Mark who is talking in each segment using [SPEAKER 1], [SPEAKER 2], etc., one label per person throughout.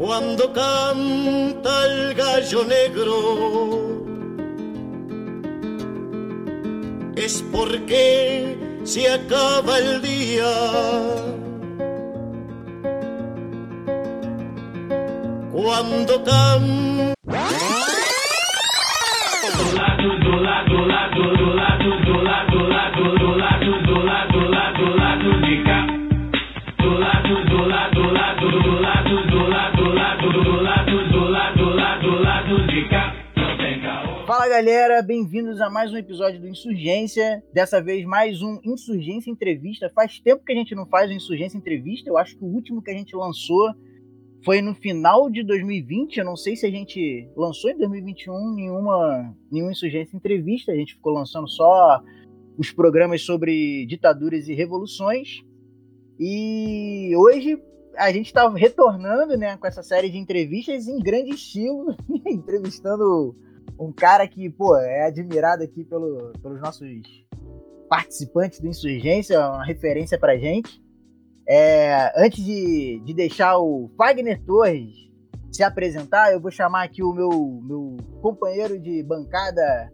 [SPEAKER 1] cuando canta el gallo negro es porque se acaba el día. Cuando canta
[SPEAKER 2] galera, bem-vindos a mais um episódio do Insurgência. Dessa vez, mais um Insurgência Entrevista. Faz tempo que a gente não faz um Insurgência Entrevista. Eu acho que o último que a gente lançou foi no final de 2020. Eu não sei se a gente lançou em 2021 nenhuma, nenhuma Insurgência Entrevista. A gente ficou lançando só os programas sobre ditaduras e revoluções. E hoje a gente está retornando né, com essa série de entrevistas em grande estilo, entrevistando um cara que, pô, é admirado aqui pelo, pelos nossos participantes do Insurgência, uma referência pra gente. É, antes de, de deixar o Wagner Torres se apresentar, eu vou chamar aqui o meu, meu companheiro de bancada,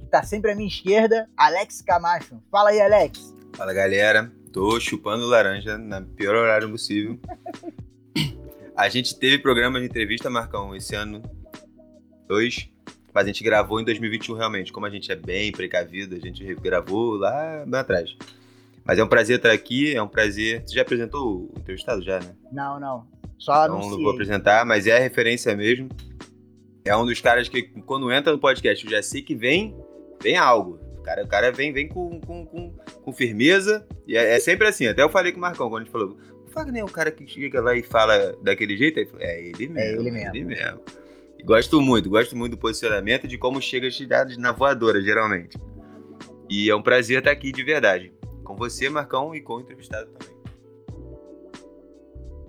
[SPEAKER 2] que tá sempre à minha esquerda, Alex Camacho. Fala aí, Alex.
[SPEAKER 3] Fala, galera. Tô chupando laranja na pior horário possível. A gente teve programa de entrevista, Marcão, esse ano. Dois. Mas a gente gravou em 2021 realmente. Como a gente é bem precavido, a gente gravou lá bem atrás. Mas é um prazer estar aqui, é um prazer. Você já apresentou o entrevistado já, né?
[SPEAKER 2] Não, não. Só
[SPEAKER 3] então, não vou apresentar, mas é a referência mesmo. É um dos caras que, quando entra no podcast, eu já sei que vem, vem algo. O cara, o cara vem, vem com, com, com, com firmeza. E é, é, sempre assim. Até eu falei com o Marcão quando a gente falou: o Wagner é o cara que chega lá e fala daquele jeito. Aí, é ele mesmo. É ele mesmo. É ele mesmo. Gosto muito, gosto muito do posicionamento de como chega as cidades na voadora, geralmente. E é um prazer estar aqui de verdade. Com você, Marcão, e com o entrevistado também.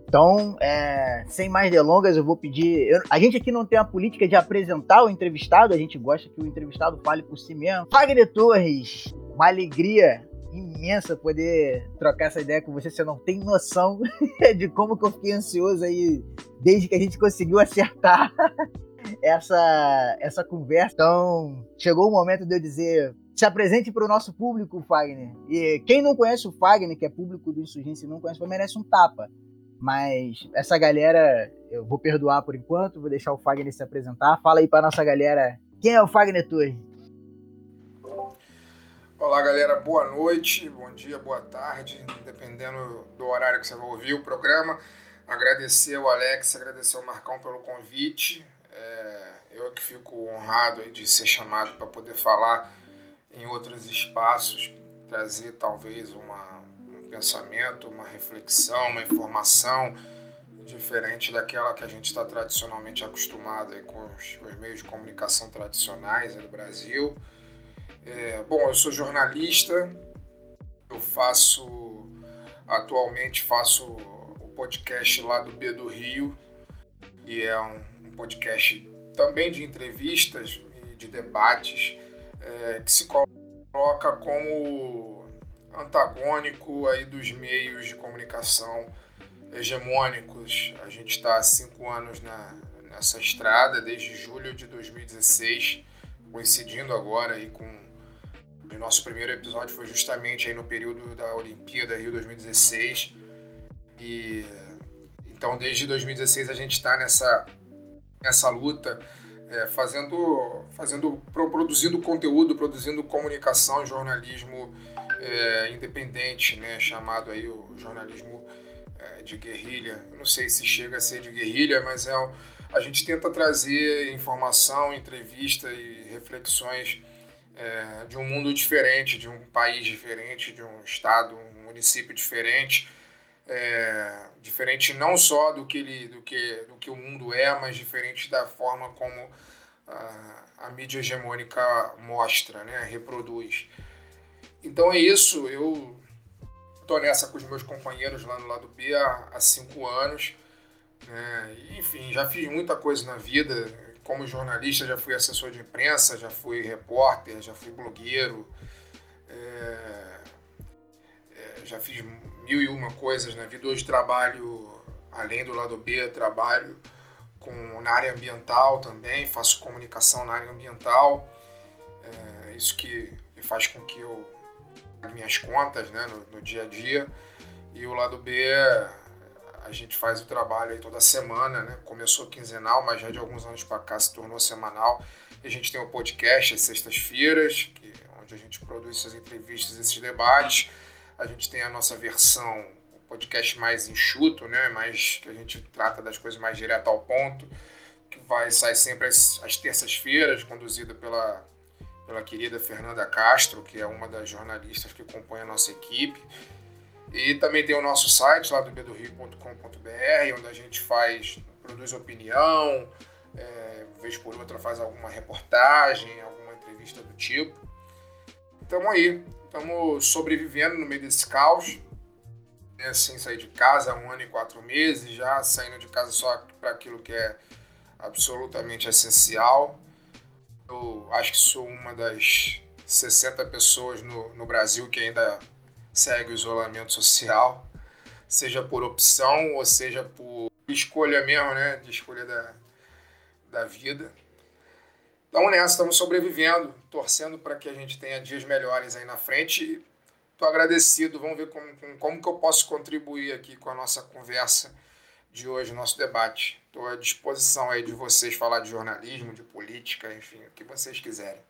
[SPEAKER 2] Então, é, sem mais delongas, eu vou pedir. Eu, a gente aqui não tem a política de apresentar o entrevistado, a gente gosta que o entrevistado fale por si mesmo. Wagner Torres, uma alegria imensa poder trocar essa ideia com você. Você não tem noção de como que eu fiquei ansioso aí desde que a gente conseguiu acertar essa, essa conversa. Então, chegou o momento de eu dizer. Se apresente para o nosso público, Fagner. E quem não conhece o Fagner, que é público do Insurgência e não conhece, merece um tapa. Mas essa galera, eu vou perdoar por enquanto, vou deixar o Fagner se apresentar. Fala aí para nossa galera, quem é o Fagner Torres?
[SPEAKER 4] Olá, galera, boa noite, bom dia, boa tarde, dependendo do horário que você vai ouvir o programa. Agradecer ao Alex, agradecer ao Marcão pelo convite. É, eu que fico honrado de ser chamado para poder falar em outros espaços, trazer talvez uma, um pensamento, uma reflexão, uma informação diferente daquela que a gente está tradicionalmente acostumado com os, com, os, meios de comunicação tradicionais do Brasil. É, bom, eu sou jornalista, eu faço, atualmente faço o podcast lá do B do Rio, e é um, um podcast também de entrevistas e de debates é, que se coloca como antagônico aí dos meios de comunicação hegemônicos. A gente está há cinco anos na, nessa estrada, desde julho de 2016, coincidindo agora aí com o nosso primeiro episódio foi justamente aí no período da Olimpíada Rio 2016 e então desde 2016 a gente está nessa nessa luta é, fazendo fazendo produzindo conteúdo produzindo comunicação jornalismo é, independente né chamado aí o jornalismo é, de guerrilha. Não sei se chega a ser de guerrilha mas é a gente tenta trazer informação entrevista e reflexões é, de um mundo diferente, de um país diferente, de um estado, um município diferente, é, diferente não só do que, ele, do, que, do que o mundo é, mas diferente da forma como a, a mídia hegemônica mostra, né, reproduz. Então é isso, eu estou nessa com os meus companheiros lá no lado B há, há cinco anos. Né, enfim, já fiz muita coisa na vida, como jornalista, já fui assessor de imprensa, já fui repórter, já fui blogueiro, é, é, já fiz mil e uma coisas na vida. Hoje trabalho, além do lado B, trabalho na área ambiental também, faço comunicação na área ambiental. É isso que faz com que eu minhas contas né, no, no dia a dia. E o lado B, a gente faz o trabalho aí toda semana, né? Começou quinzenal, mas já de alguns anos para cá se tornou semanal. E a gente tem o podcast às sextas-feiras, onde a gente produz essas entrevistas, esses debates. A gente tem a nossa versão, podcast mais enxuto, né? Mais que a gente trata das coisas mais direto ao ponto, que vai sair sempre às, às terças-feiras, conduzida pela pela querida Fernanda Castro, que é uma das jornalistas que compõe a nossa equipe. E também tem o nosso site lá do bedorio.com.br, onde a gente faz, produz opinião, é, vez por outra faz alguma reportagem, alguma entrevista do tipo. Estamos aí, estamos sobrevivendo no meio desse caos, né, sem sair de casa há um ano e quatro meses, já saindo de casa só para aquilo que é absolutamente essencial. Eu acho que sou uma das 60 pessoas no, no Brasil que ainda segue o isolamento social, seja por opção ou seja por escolha mesmo, né? De escolha da, da vida. Então, nessa, estamos sobrevivendo, torcendo para que a gente tenha dias melhores aí na frente. Estou agradecido, vamos ver como, como que eu posso contribuir aqui com a nossa conversa de hoje, nosso debate. Estou à disposição aí de vocês falar de jornalismo, de política, enfim, o que vocês quiserem.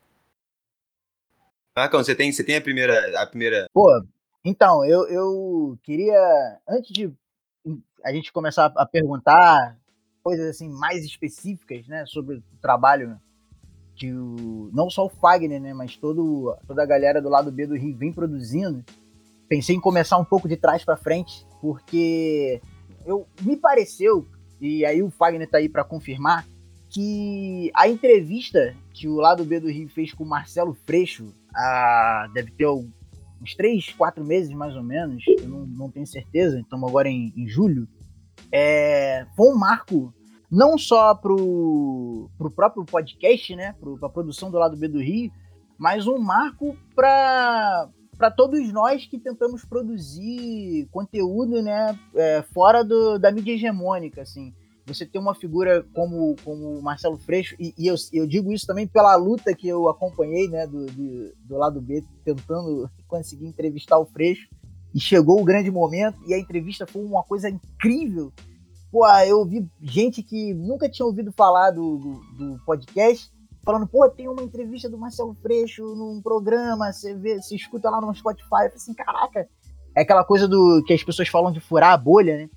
[SPEAKER 3] Marcão, você tem, você tem a primeira. A primeira...
[SPEAKER 2] Pô, então, eu, eu queria, antes de a gente começar a perguntar coisas assim mais específicas, né, sobre o trabalho que o, não só o Fagner, né, mas todo, toda a galera do lado B do Rio vem produzindo, pensei em começar um pouco de trás para frente, porque eu me pareceu e aí o Fagner tá aí para confirmar, que a entrevista que o lado B do Rio fez com o Marcelo Freixo, a, deve ter uns três, quatro meses mais ou menos, eu não, não tenho certeza, estamos agora em, em julho, é, foi um marco não só pro, pro próprio podcast, né, pro, pra produção do lado B do Rio, mas um marco para para todos nós que tentamos produzir conteúdo, né, é, fora do, da mídia hegemônica, assim. Você ter uma figura como, como o Marcelo Freixo, e, e eu, eu, digo isso também pela luta que eu acompanhei, né, do, do, do lado B, tentando conseguir entrevistar o Freixo, e chegou o grande momento, e a entrevista foi uma coisa incrível. Pô, eu vi gente que nunca tinha ouvido falar do, do, do podcast, falando, pô, tem uma entrevista do Marcelo Freixo num programa, você vê, você escuta lá no Spotify, eu assim, caraca, é aquela coisa do que as pessoas falam de furar a bolha, né?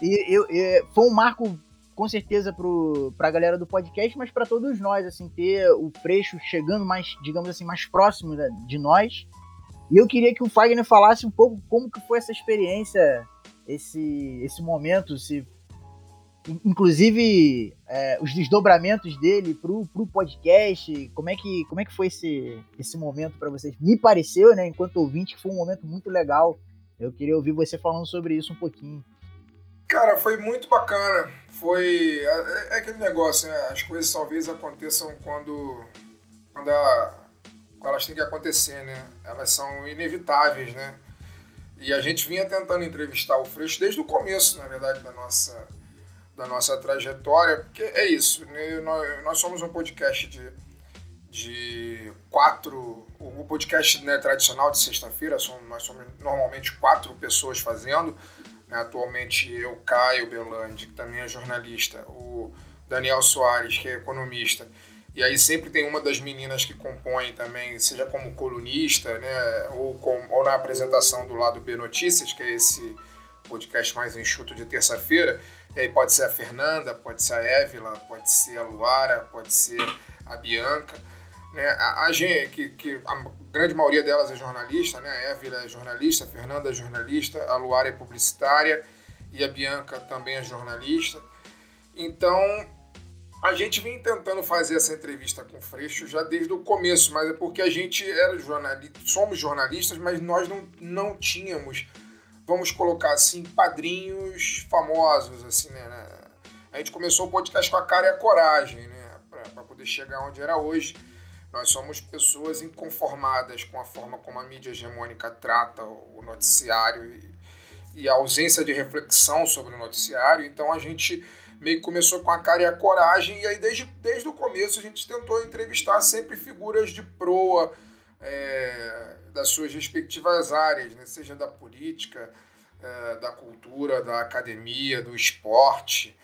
[SPEAKER 2] E eu, eu foi um marco com certeza pro, pra galera do podcast, mas para todos nós, assim, ter o Freixo chegando mais, digamos assim, mais próximo de nós. E eu queria que o Fagner falasse um pouco como que foi essa experiência, esse, esse momento, se inclusive é, os desdobramentos dele pro, pro podcast, como é que, como é que foi esse, esse momento para vocês? Me pareceu, né, enquanto ouvinte, que foi um momento muito legal. Eu queria ouvir você falando sobre isso um pouquinho.
[SPEAKER 4] Cara, foi muito bacana. Foi. É, é aquele negócio, né? As coisas talvez aconteçam quando. Quando, a, quando elas têm que acontecer, né? Elas são inevitáveis, né? E a gente vinha tentando entrevistar o Freixo desde o começo, na verdade, da nossa da nossa trajetória, porque é isso, né? nós, somos um podcast de, de quatro, o podcast né, tradicional de sexta-feira, nós somos normalmente quatro pessoas fazendo, né? atualmente eu, Caio Belandi, que também é jornalista, o Daniel Soares, que é economista, e aí sempre tem uma das meninas que compõe também, seja como colunista, né, ou, com, ou na apresentação do lado B Notícias, que é esse podcast mais enxuto de terça-feira, e aí pode ser a Fernanda, pode ser a Évila, pode ser a Luara, pode ser a Bianca. Né? A, a gente, que, que a grande maioria delas é jornalista, né? A Évila é jornalista, a Fernanda é jornalista, a Luara é publicitária e a Bianca também é jornalista. Então, a gente vem tentando fazer essa entrevista com o Freixo já desde o começo, mas é porque a gente era jornalista, somos jornalistas, mas nós não, não tínhamos vamos colocar assim, padrinhos famosos, assim, né, né? A gente começou o podcast com a cara e a coragem, né? Para poder chegar onde era hoje. Nós somos pessoas inconformadas com a forma como a mídia hegemônica trata o noticiário e, e a ausência de reflexão sobre o noticiário. Então a gente meio que começou com a cara e a coragem, e aí desde, desde o começo a gente tentou entrevistar sempre figuras de proa é, das suas respectivas áreas, né? seja da política, é, da cultura, da academia, do esporte,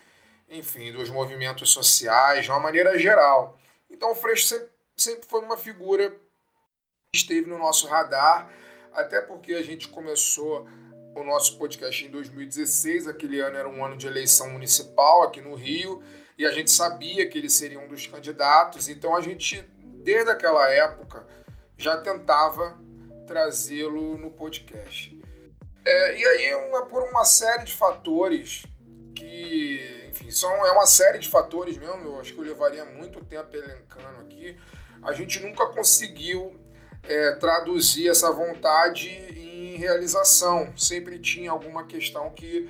[SPEAKER 4] enfim, dos movimentos sociais, de uma maneira geral. Então o Freixo sempre, sempre foi uma figura que esteve no nosso radar, até porque a gente começou o nosso podcast em 2016. Aquele ano era um ano de eleição municipal aqui no Rio e a gente sabia que ele seria um dos candidatos. Então a gente, desde aquela época, já tentava trazê-lo no podcast. É, e aí, uma, por uma série de fatores que, enfim, são, é uma série de fatores mesmo, eu acho que eu levaria muito tempo elencando aqui, a gente nunca conseguiu é, traduzir essa vontade em realização. Sempre tinha alguma questão que,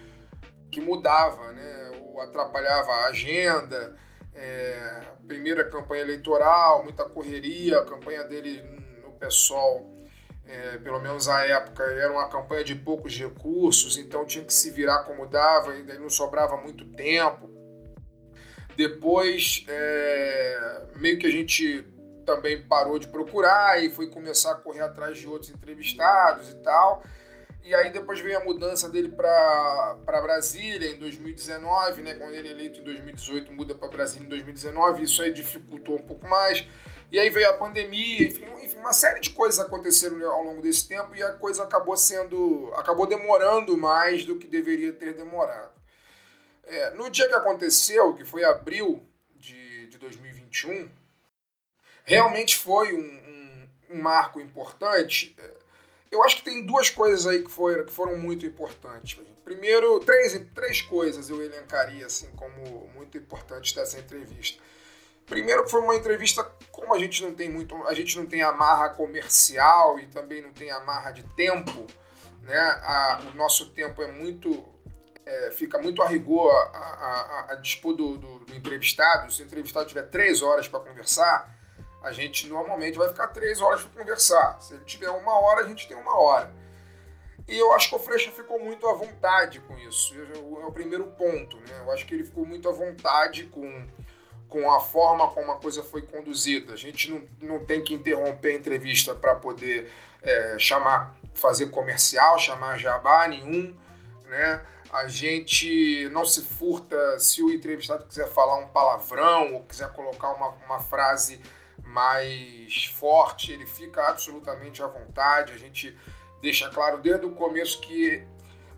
[SPEAKER 4] que mudava, né? ou atrapalhava a agenda. É, primeira campanha eleitoral, muita correria, a campanha dele no PSOL, é, pelo menos à época, era uma campanha de poucos recursos, então tinha que se virar como dava, daí não sobrava muito tempo. Depois, é, meio que a gente também parou de procurar e foi começar a correr atrás de outros entrevistados e tal. E aí depois veio a mudança dele para Brasília em 2019, né? Quando ele é eleito em 2018, muda para Brasília em 2019, isso aí dificultou um pouco mais. E aí veio a pandemia, enfim, enfim, uma série de coisas aconteceram ao longo desse tempo e a coisa acabou sendo, acabou demorando mais do que deveria ter demorado. É, no dia que aconteceu, que foi abril de, de 2021, realmente foi um, um, um, marco importante. Eu acho que tem duas coisas aí que foram, que foram muito importantes. Primeiro, três, três coisas eu elencaria assim como muito importantes dessa entrevista. Primeiro, foi uma entrevista como a gente não tem muito, a gente não tem amarra comercial e também não tem amarra de tempo, né? A, o nosso tempo é muito é, fica muito a rigor a, a, a dispor do, do, do entrevistado. Se o entrevistado tiver três horas para conversar, a gente normalmente vai ficar três horas para conversar. Se ele tiver uma hora, a gente tem uma hora. E eu acho que o Freixa ficou muito à vontade com isso. É o primeiro ponto. Né? Eu acho que ele ficou muito à vontade com, com a forma como a coisa foi conduzida. A gente não, não tem que interromper a entrevista para poder é, chamar, fazer comercial, chamar jabá nenhum. Né? A gente não se furta se o entrevistado quiser falar um palavrão ou quiser colocar uma, uma frase mais forte, ele fica absolutamente à vontade. A gente deixa claro desde o começo que,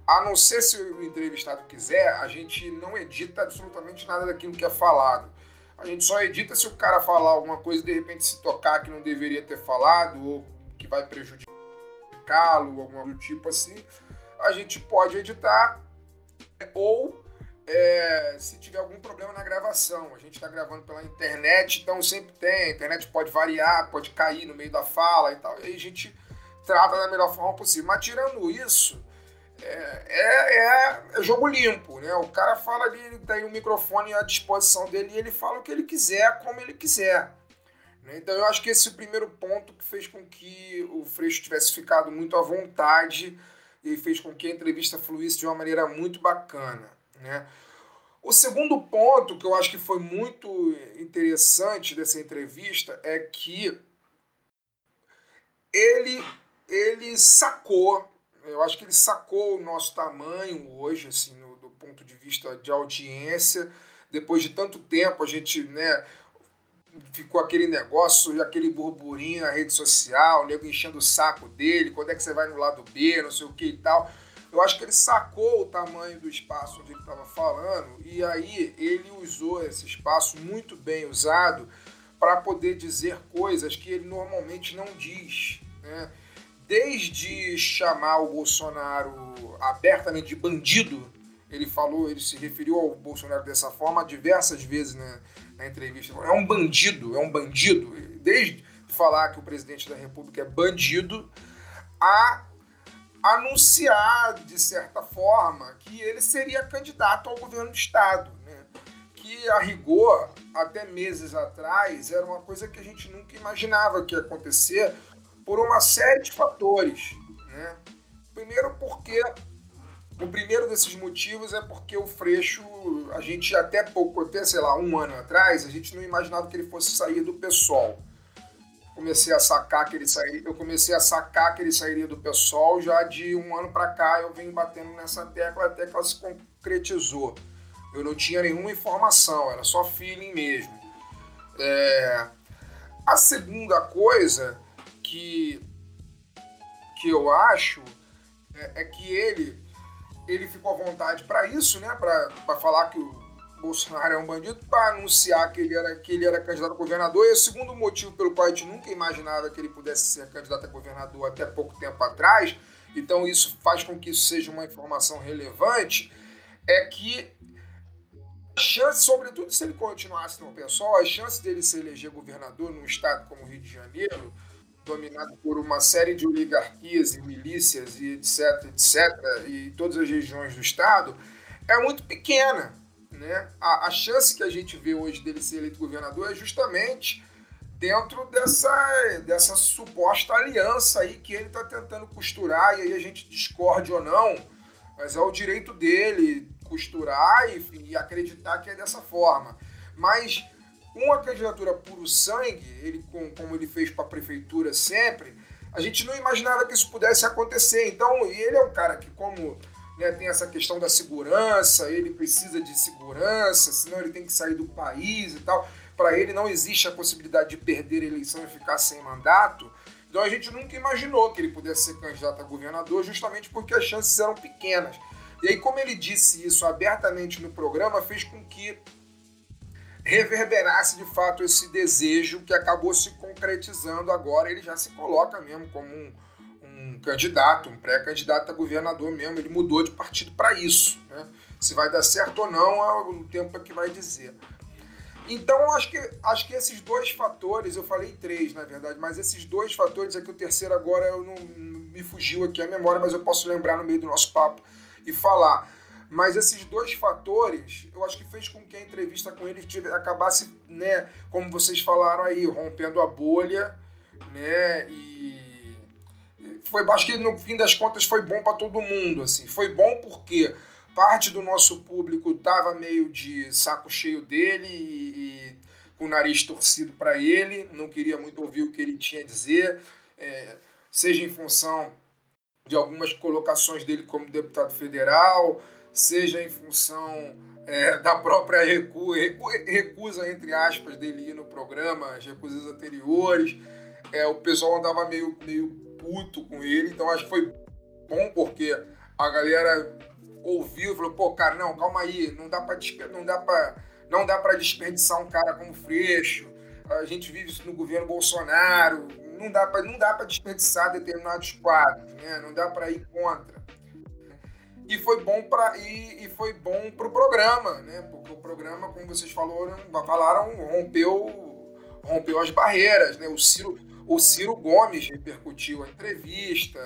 [SPEAKER 4] a não ser se o entrevistado quiser, a gente não edita absolutamente nada daquilo que é falado. A gente só edita se o cara falar alguma coisa e de repente se tocar que não deveria ter falado ou que vai prejudicá-lo, alguma do tipo assim. A gente pode editar ou é, se tiver algum problema na gravação. A gente está gravando pela internet, então sempre tem. A internet pode variar, pode cair no meio da fala e tal. E aí a gente trata da melhor forma possível. Mas tirando isso, é, é, é jogo limpo, né? O cara fala ali, ele tem o um microfone à disposição dele e ele fala o que ele quiser, como ele quiser. Né? Então eu acho que esse é o primeiro ponto que fez com que o Freixo tivesse ficado muito à vontade e fez com que a entrevista fluísse de uma maneira muito bacana. Né? O segundo ponto que eu acho que foi muito interessante dessa entrevista é que ele, ele sacou, eu acho que ele sacou o nosso tamanho hoje, assim, no, do ponto de vista de audiência. Depois de tanto tempo, a gente né, ficou aquele negócio, aquele burburinho na rede social, o nego enchendo o saco dele, quando é que você vai no lado B, não sei o que e tal. Eu acho que ele sacou o tamanho do espaço onde ele estava falando e aí ele usou esse espaço muito bem usado para poder dizer coisas que ele normalmente não diz. Né? Desde chamar o Bolsonaro abertamente de bandido, ele falou, ele se referiu ao Bolsonaro dessa forma diversas vezes na, na entrevista. É um bandido, é um bandido. Desde falar que o presidente da República é bandido, a anunciar, de certa forma, que ele seria candidato ao governo do Estado. Né? Que, a rigor, até meses atrás, era uma coisa que a gente nunca imaginava que ia acontecer por uma série de fatores. Né? Primeiro, porque o primeiro desses motivos é porque o Freixo, a gente até pouco, até sei lá, um ano atrás, a gente não imaginava que ele fosse sair do PSOL. Comecei a sacar que ele sairia, eu comecei a sacar que ele sairia do PSOL já de um ano para cá, eu venho batendo nessa tecla até que ela se concretizou. Eu não tinha nenhuma informação, era só feeling mesmo. É... A segunda coisa que, que eu acho é, é que ele ele ficou à vontade para isso, né? Para falar que o Bolsonaro é um bandido, para anunciar que ele, era, que ele era candidato a governador. E o segundo motivo pelo qual a gente nunca imaginava que ele pudesse ser candidato a governador até pouco tempo atrás, então isso faz com que isso seja uma informação relevante, é que a chance, sobretudo se ele continuasse no pessoal, a chance dele se eleger governador num estado como o Rio de Janeiro dominado por uma série de oligarquias e milícias e etc, etc, e todas as regiões do Estado, é muito pequena. Né? A, a chance que a gente vê hoje dele ser eleito governador é justamente dentro dessa, dessa suposta aliança aí que ele está tentando costurar, e aí a gente discorde ou não, mas é o direito dele costurar e, e acreditar que é dessa forma. Mas uma candidatura puro sangue, ele como ele fez para a prefeitura sempre, a gente não imaginava que isso pudesse acontecer. Então, ele é um cara que, como né, tem essa questão da segurança, ele precisa de segurança, senão ele tem que sair do país e tal. Para ele não existe a possibilidade de perder a eleição e ficar sem mandato. Então a gente nunca imaginou que ele pudesse ser candidato a governador, justamente porque as chances eram pequenas. E aí, como ele disse isso abertamente no programa, fez com que reverberasse de fato esse desejo que acabou se concretizando agora. Ele já se coloca mesmo como um, candidato, um pré-candidato a governador mesmo. Ele mudou de partido para isso. Né? Se vai dar certo ou não, é o tempo que vai dizer. Então, acho que, acho que esses dois fatores, eu falei três, na verdade, mas esses dois fatores, é que o terceiro agora eu não, me fugiu aqui a memória, mas eu posso lembrar no meio do nosso papo e falar. Mas esses dois fatores, eu acho que fez com que a entrevista com ele acabasse, né, como vocês falaram aí, rompendo a bolha, né, e foi, acho que no fim das contas foi bom para todo mundo, assim. Foi bom porque parte do nosso público estava meio de saco cheio dele e, e com o nariz torcido para ele, não queria muito ouvir o que ele tinha a dizer, é, seja em função de algumas colocações dele como deputado federal, seja em função é, da própria recu recusa, entre aspas, dele ir no programa, as recusas anteriores. É, o pessoal andava meio, meio puto com ele, então acho que foi bom porque a galera ouviu e falou, pô, cara, não, calma aí, não dá para não dá para não dá para desperdiçar um cara como Freixo. A gente vive isso no governo Bolsonaro, não dá para não dá para desperdiçar determinados quadros, né? Não dá para ir contra e foi bom para e, e, foi bom para o programa, né? Porque o programa, como vocês falaram, falaram rompeu rompeu as barreiras, né? O Ciro o Ciro Gomes repercutiu a entrevista,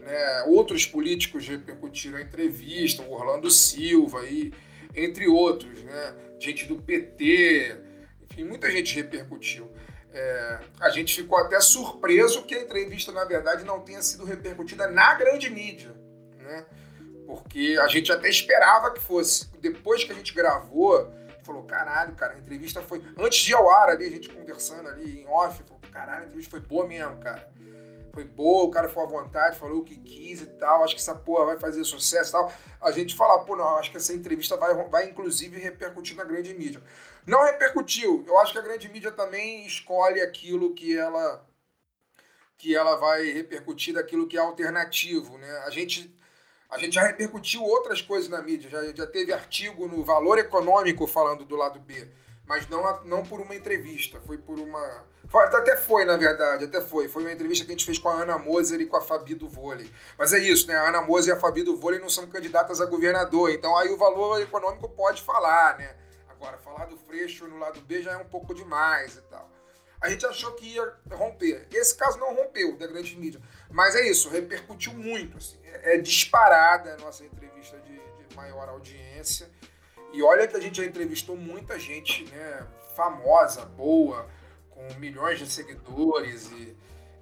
[SPEAKER 4] né? Outros políticos repercutiram a entrevista, o Orlando Silva e entre outros, né? Gente do PT, enfim, muita gente repercutiu. É, a gente ficou até surpreso que a entrevista, na verdade, não tenha sido repercutida na grande mídia, né? Porque a gente até esperava que fosse. Depois que a gente gravou, falou, caralho, cara, a entrevista foi. Antes de ir ao ar ali, a gente conversando ali em off, falou, caralho, a entrevista foi boa mesmo, cara. Foi boa, o cara foi à vontade, falou o que quis e tal. Acho que essa porra vai fazer sucesso e tal. A gente fala, pô, não, acho que essa entrevista vai, vai inclusive repercutir na grande mídia. Não repercutiu. Eu acho que a grande mídia também escolhe aquilo que ela que ela vai repercutir daquilo que é alternativo, né? A gente a gente já repercutiu outras coisas na mídia, já, já teve artigo no Valor Econômico falando do lado B, mas não, não por uma entrevista, foi por uma. Até foi, na verdade, até foi. Foi uma entrevista que a gente fez com a Ana Moser e com a Fabi do Vôlei. Mas é isso, né? A Ana Moser e a Fabi do Vôlei não são candidatas a governador, então aí o valor econômico pode falar, né? Agora, falar do Freixo no lado B já é um pouco demais e tal. A gente achou que ia romper. Esse caso não rompeu da grande mídia. Mas é isso, repercutiu muito. Assim é disparada a nossa entrevista de, de, maior audiência. E olha que a gente já entrevistou muita gente né, famosa, boa, com milhões de seguidores e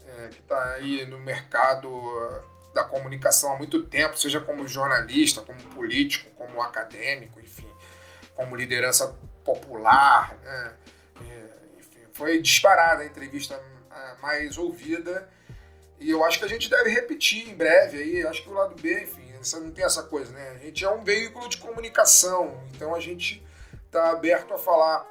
[SPEAKER 4] é, que está aí no mercado da comunicação há muito tempo, seja como jornalista, como político, como acadêmico, enfim, como liderança popular. Né? Enfim, foi disparada a entrevista mais ouvida e eu acho que a gente deve repetir em breve aí. Acho que o lado B, enfim, não tem essa coisa, né? A gente é um veículo de comunicação, então a gente está aberto a falar.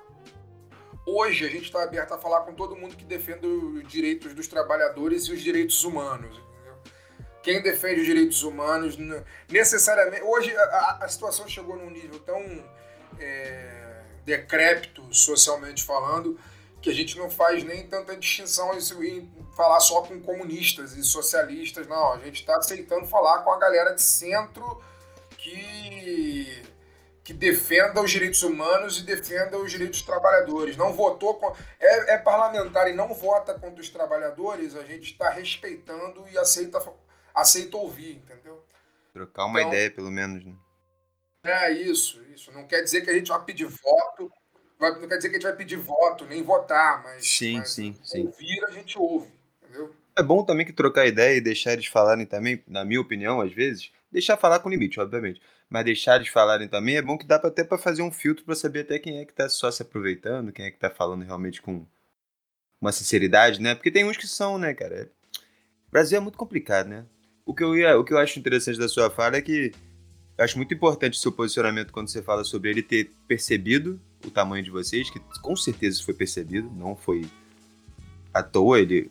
[SPEAKER 4] Hoje a gente está aberto a falar com todo mundo que defende os direitos dos trabalhadores e os direitos humanos. Entendeu? Quem defende os direitos humanos, necessariamente. Hoje a, a situação chegou num nível tão é, decrépito, socialmente falando, que a gente não faz nem tanta distinção em falar só com comunistas e socialistas, não. A gente está aceitando falar com a galera de centro que, que defenda os direitos humanos e defenda os direitos dos trabalhadores. Não votou com, é, é parlamentar e não vota contra os trabalhadores, a gente está respeitando e aceita, aceita ouvir, entendeu?
[SPEAKER 3] Trocar uma então, ideia, pelo menos, né?
[SPEAKER 4] É isso, isso. Não quer dizer que a gente vai pedir voto não quer dizer que a gente vai pedir voto, nem votar, mas,
[SPEAKER 3] sim,
[SPEAKER 4] mas
[SPEAKER 3] sim, sim.
[SPEAKER 4] ouvir a gente ouve, entendeu?
[SPEAKER 3] É bom também que trocar ideia e deixar eles falarem também, na minha opinião, às vezes, deixar falar com limite, obviamente, mas deixar eles falarem também é bom que dá até para fazer um filtro para saber até quem é que tá só se aproveitando, quem é que tá falando realmente com uma sinceridade, né? Porque tem uns que são, né, cara? O Brasil é muito complicado, né? O que eu, ia, o que eu acho interessante da sua fala é que eu acho muito importante o seu posicionamento quando você fala sobre ele ter percebido o tamanho de vocês, que com certeza foi percebido, não foi à toa, ele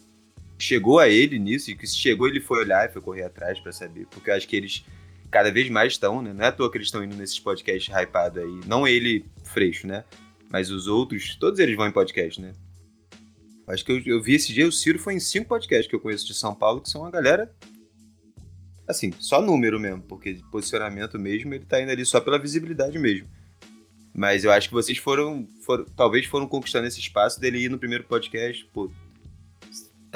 [SPEAKER 3] chegou a ele nisso, e que se chegou ele foi olhar e foi correr atrás para saber, porque eu acho que eles cada vez mais estão, né? Não é à toa que eles estão indo nesses podcasts hypados aí, não ele, Freixo, né? Mas os outros, todos eles vão em podcast, né? Acho que eu, eu vi esse dia, o Ciro foi em cinco podcasts que eu conheço de São Paulo, que são uma galera assim, só número mesmo, porque posicionamento mesmo, ele tá indo ali só pela visibilidade mesmo. Mas eu acho que vocês foram, foram talvez foram conquistando esse espaço dele ir no primeiro podcast, pô,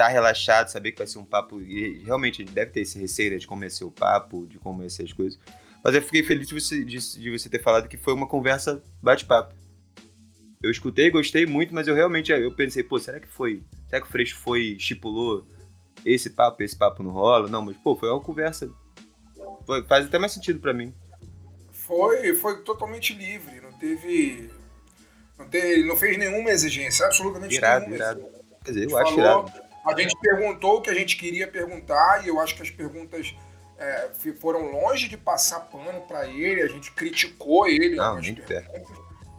[SPEAKER 3] tá relaxado, saber que vai ser um papo, e realmente deve ter esse receio né, de como ser o papo, de como ser as coisas. Mas eu fiquei feliz de você, de, de você ter falado que foi uma conversa bate-papo. Eu escutei, gostei muito, mas eu realmente eu pensei, pô, será que foi? Será que o Freixo foi, estipulou esse papo, esse papo não rola? Não, mas pô, foi uma conversa. Foi, faz até mais sentido para mim.
[SPEAKER 4] Foi, foi totalmente livre teve. Não, teve, não fez nenhuma exigência, absolutamente
[SPEAKER 3] irado,
[SPEAKER 4] nenhuma.
[SPEAKER 3] Irado. Quer dizer, eu acho irado.
[SPEAKER 4] A gente perguntou o que a gente queria perguntar e eu acho que as perguntas é, foram longe de passar pano para ele, a gente criticou ele.
[SPEAKER 3] Não, nem perto.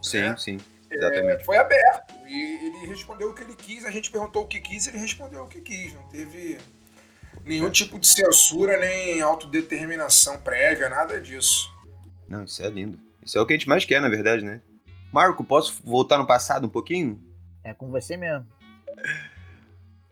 [SPEAKER 3] Sim, né? sim. Exatamente.
[SPEAKER 4] É, foi aberto. E ele respondeu o que ele quis, a gente perguntou o que quis, ele respondeu o que quis. Não teve nenhum tipo de censura, nem autodeterminação prévia, nada disso.
[SPEAKER 3] Não, isso é lindo. Isso é o que a gente mais quer, na verdade, né? Marco, posso voltar no passado um pouquinho?
[SPEAKER 2] É com você mesmo.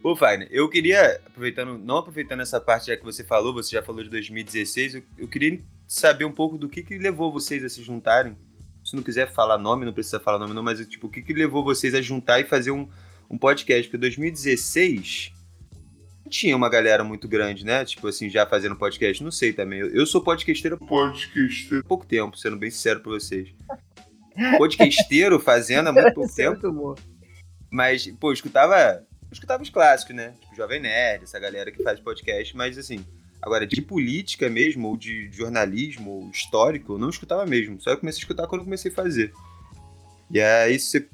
[SPEAKER 3] Ô, Fagner, eu queria, aproveitando, não aproveitando essa parte já que você falou, você já falou de 2016, eu, eu queria saber um pouco do que, que levou vocês a se juntarem. Se não quiser falar nome, não precisa falar nome não, mas tipo, o que, que levou vocês a juntar e fazer um, um podcast? Porque 2016 tinha uma galera muito grande, né? Tipo assim, já fazendo podcast. Não sei também. Eu, eu sou podcasteiro
[SPEAKER 4] podcasteiro.
[SPEAKER 3] há pouco tempo, sendo bem sincero pra vocês. Podcasteiro fazendo há muito pouco tempo. Mas, pô, eu escutava, escutava os clássicos, né? Tipo, Jovem Nerd, essa galera que faz podcast. Mas, assim, agora, de política mesmo, ou de jornalismo histórico, eu não escutava mesmo. Só eu comecei a escutar quando eu comecei a fazer. E aí, você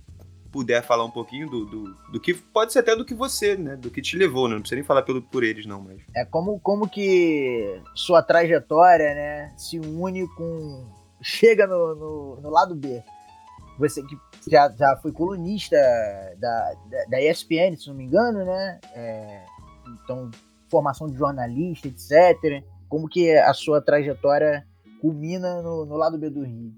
[SPEAKER 3] puder falar um pouquinho do, do, do, que pode ser até do que você, né? Do que te levou, né? Não precisa nem falar pelo, por eles, não, mas.
[SPEAKER 2] É como, como que sua trajetória, né, se une com. chega no, no, no lado B. Você que já, já foi colunista da, da, da ESPN, se não me engano, né? É, então, formação de jornalista, etc. Como que a sua trajetória culmina no, no lado B do Rio?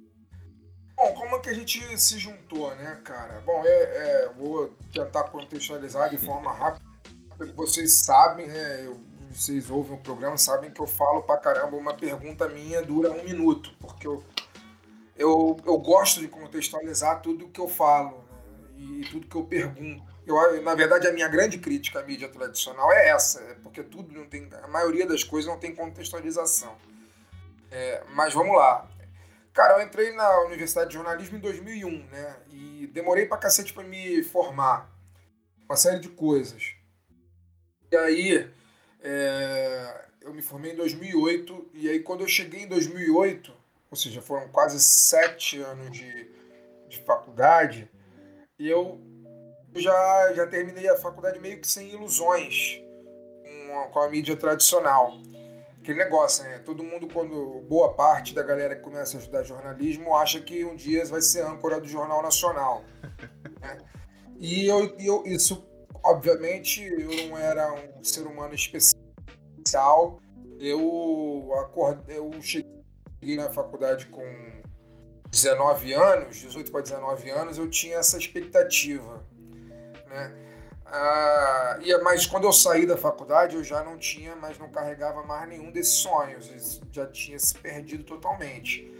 [SPEAKER 4] Bom, como é que a gente se juntou, né, cara? Bom, é, é vou tentar contextualizar de forma rápida. Vocês sabem, né? Eu, vocês ouvem o programa, sabem que eu falo pra caramba. Uma pergunta minha dura um minuto, porque eu, eu, eu gosto de contextualizar tudo que eu falo né, e tudo que eu pergunto. Eu, na verdade, a minha grande crítica à mídia tradicional é essa, é porque tudo não tem, a maioria das coisas não tem contextualização. É, mas vamos lá. Cara, eu entrei na Universidade de Jornalismo em 2001, né? E demorei pra cacete pra me formar. Uma série de coisas. E aí, é... eu me formei em 2008 e aí quando eu cheguei em 2008, ou seja, foram quase sete anos de, de faculdade, e eu já, já terminei a faculdade meio que sem ilusões com a, com a mídia tradicional. Aquele negócio, né? Todo mundo, quando boa parte da galera que começa a estudar jornalismo, acha que um dia vai ser âncora do Jornal Nacional. Né? E eu, eu, isso, obviamente, eu não era um ser humano especial. Eu, acordei, eu cheguei na faculdade com 19 anos, 18 para 19 anos, eu tinha essa expectativa. Né? Ah, e, mas quando eu saí da faculdade, eu já não tinha, mas não carregava mais nenhum desses sonhos, já tinha se perdido totalmente.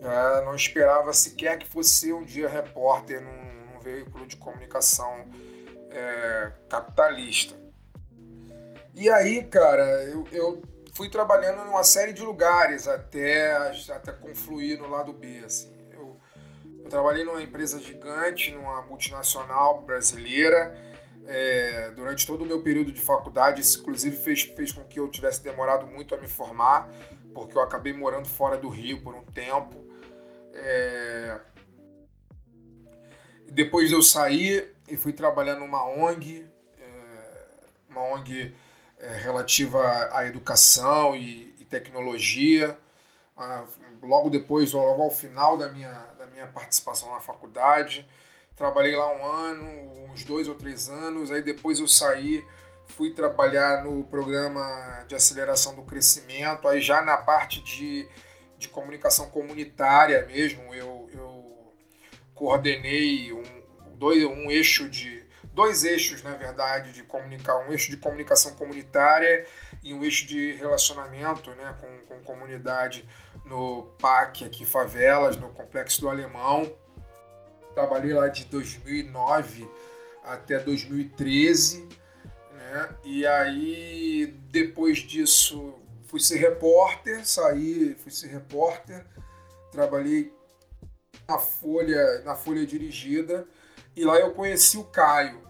[SPEAKER 4] Já não esperava sequer que fosse ser um dia repórter num, num veículo de comunicação é, capitalista. E aí, cara, eu, eu fui trabalhando em uma série de lugares até, até confluir no lado B. Assim. Eu, trabalhei numa empresa gigante, numa multinacional brasileira. É, durante todo o meu período de faculdade, isso inclusive fez, fez com que eu tivesse demorado muito a me formar, porque eu acabei morando fora do Rio por um tempo. É... Depois eu saí e fui trabalhar numa ONG, é... uma ONG é, relativa à educação e, e tecnologia. Ah, logo depois, logo ao final da minha, da minha participação na faculdade, trabalhei lá um ano, uns dois ou três anos, aí depois eu saí, fui trabalhar no programa de aceleração do crescimento, aí já na parte de, de comunicação comunitária mesmo, eu, eu coordenei um, dois, um eixo de dois eixos, na verdade, de comunicar, um eixo de comunicação comunitária e um eixo de relacionamento né, com, com comunidade no PAC, aqui Favelas, no Complexo do Alemão. Trabalhei lá de 2009 até 2013, né? E aí, depois disso, fui ser repórter, saí, fui ser repórter, trabalhei na Folha, na Folha Dirigida, e lá eu conheci o Caio.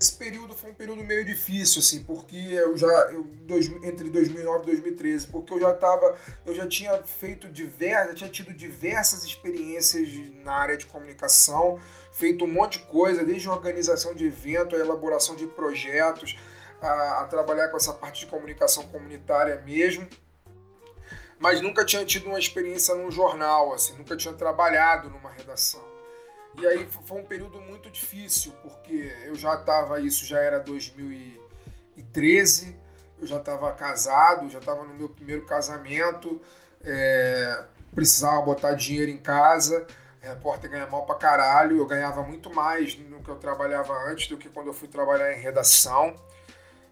[SPEAKER 4] Esse período foi um período meio difícil, assim, porque eu já, eu, dois, entre 2009 e 2013, porque eu já estava, eu já tinha feito diversas, tinha tido diversas experiências na área de comunicação, feito um monte de coisa, desde organização de evento, a elaboração de projetos, a, a trabalhar com essa parte de comunicação comunitária mesmo, mas nunca tinha tido uma experiência num jornal, assim, nunca tinha trabalhado numa redação. E aí foi um período muito difícil, porque eu já estava, isso já era 2013, eu já estava casado, já estava no meu primeiro casamento, é, precisava botar dinheiro em casa, repórter ganha mal pra caralho, eu ganhava muito mais no que eu trabalhava antes do que quando eu fui trabalhar em redação.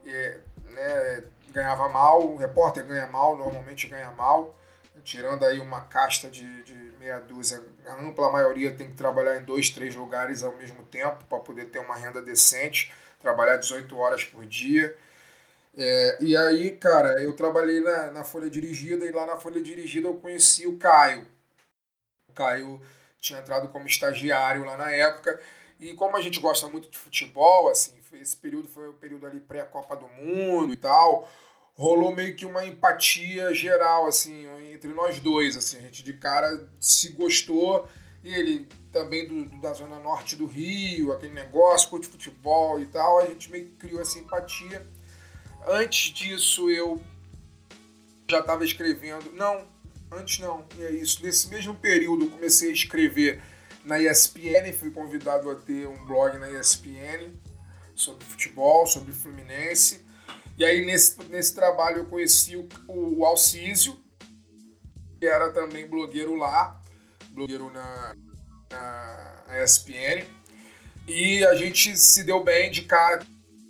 [SPEAKER 4] Né, ganhava mal, o repórter ganha mal, normalmente ganha mal tirando aí uma casta de, de meia dúzia, a ampla maioria tem que trabalhar em dois, três lugares ao mesmo tempo para poder ter uma renda decente, trabalhar 18 horas por dia. É, e aí, cara, eu trabalhei na, na Folha Dirigida e lá na Folha Dirigida eu conheci o Caio. O Caio tinha entrado como estagiário lá na época. E como a gente gosta muito de futebol, assim, esse período foi o período ali pré-Copa do Mundo e tal rolou meio que uma empatia geral, assim, entre nós dois, assim, a gente de cara se gostou, e ele também do, do, da zona norte do Rio, aquele negócio, curte futebol e tal, a gente meio que criou essa empatia. Antes disso, eu já estava escrevendo, não, antes não, é isso, nesse mesmo período eu comecei a escrever na ESPN, fui convidado a ter um blog na ESPN sobre futebol, sobre Fluminense, e aí, nesse, nesse trabalho, eu conheci o, o Alcísio, que era também blogueiro lá, blogueiro na, na ESPN. E a gente se deu bem de cara,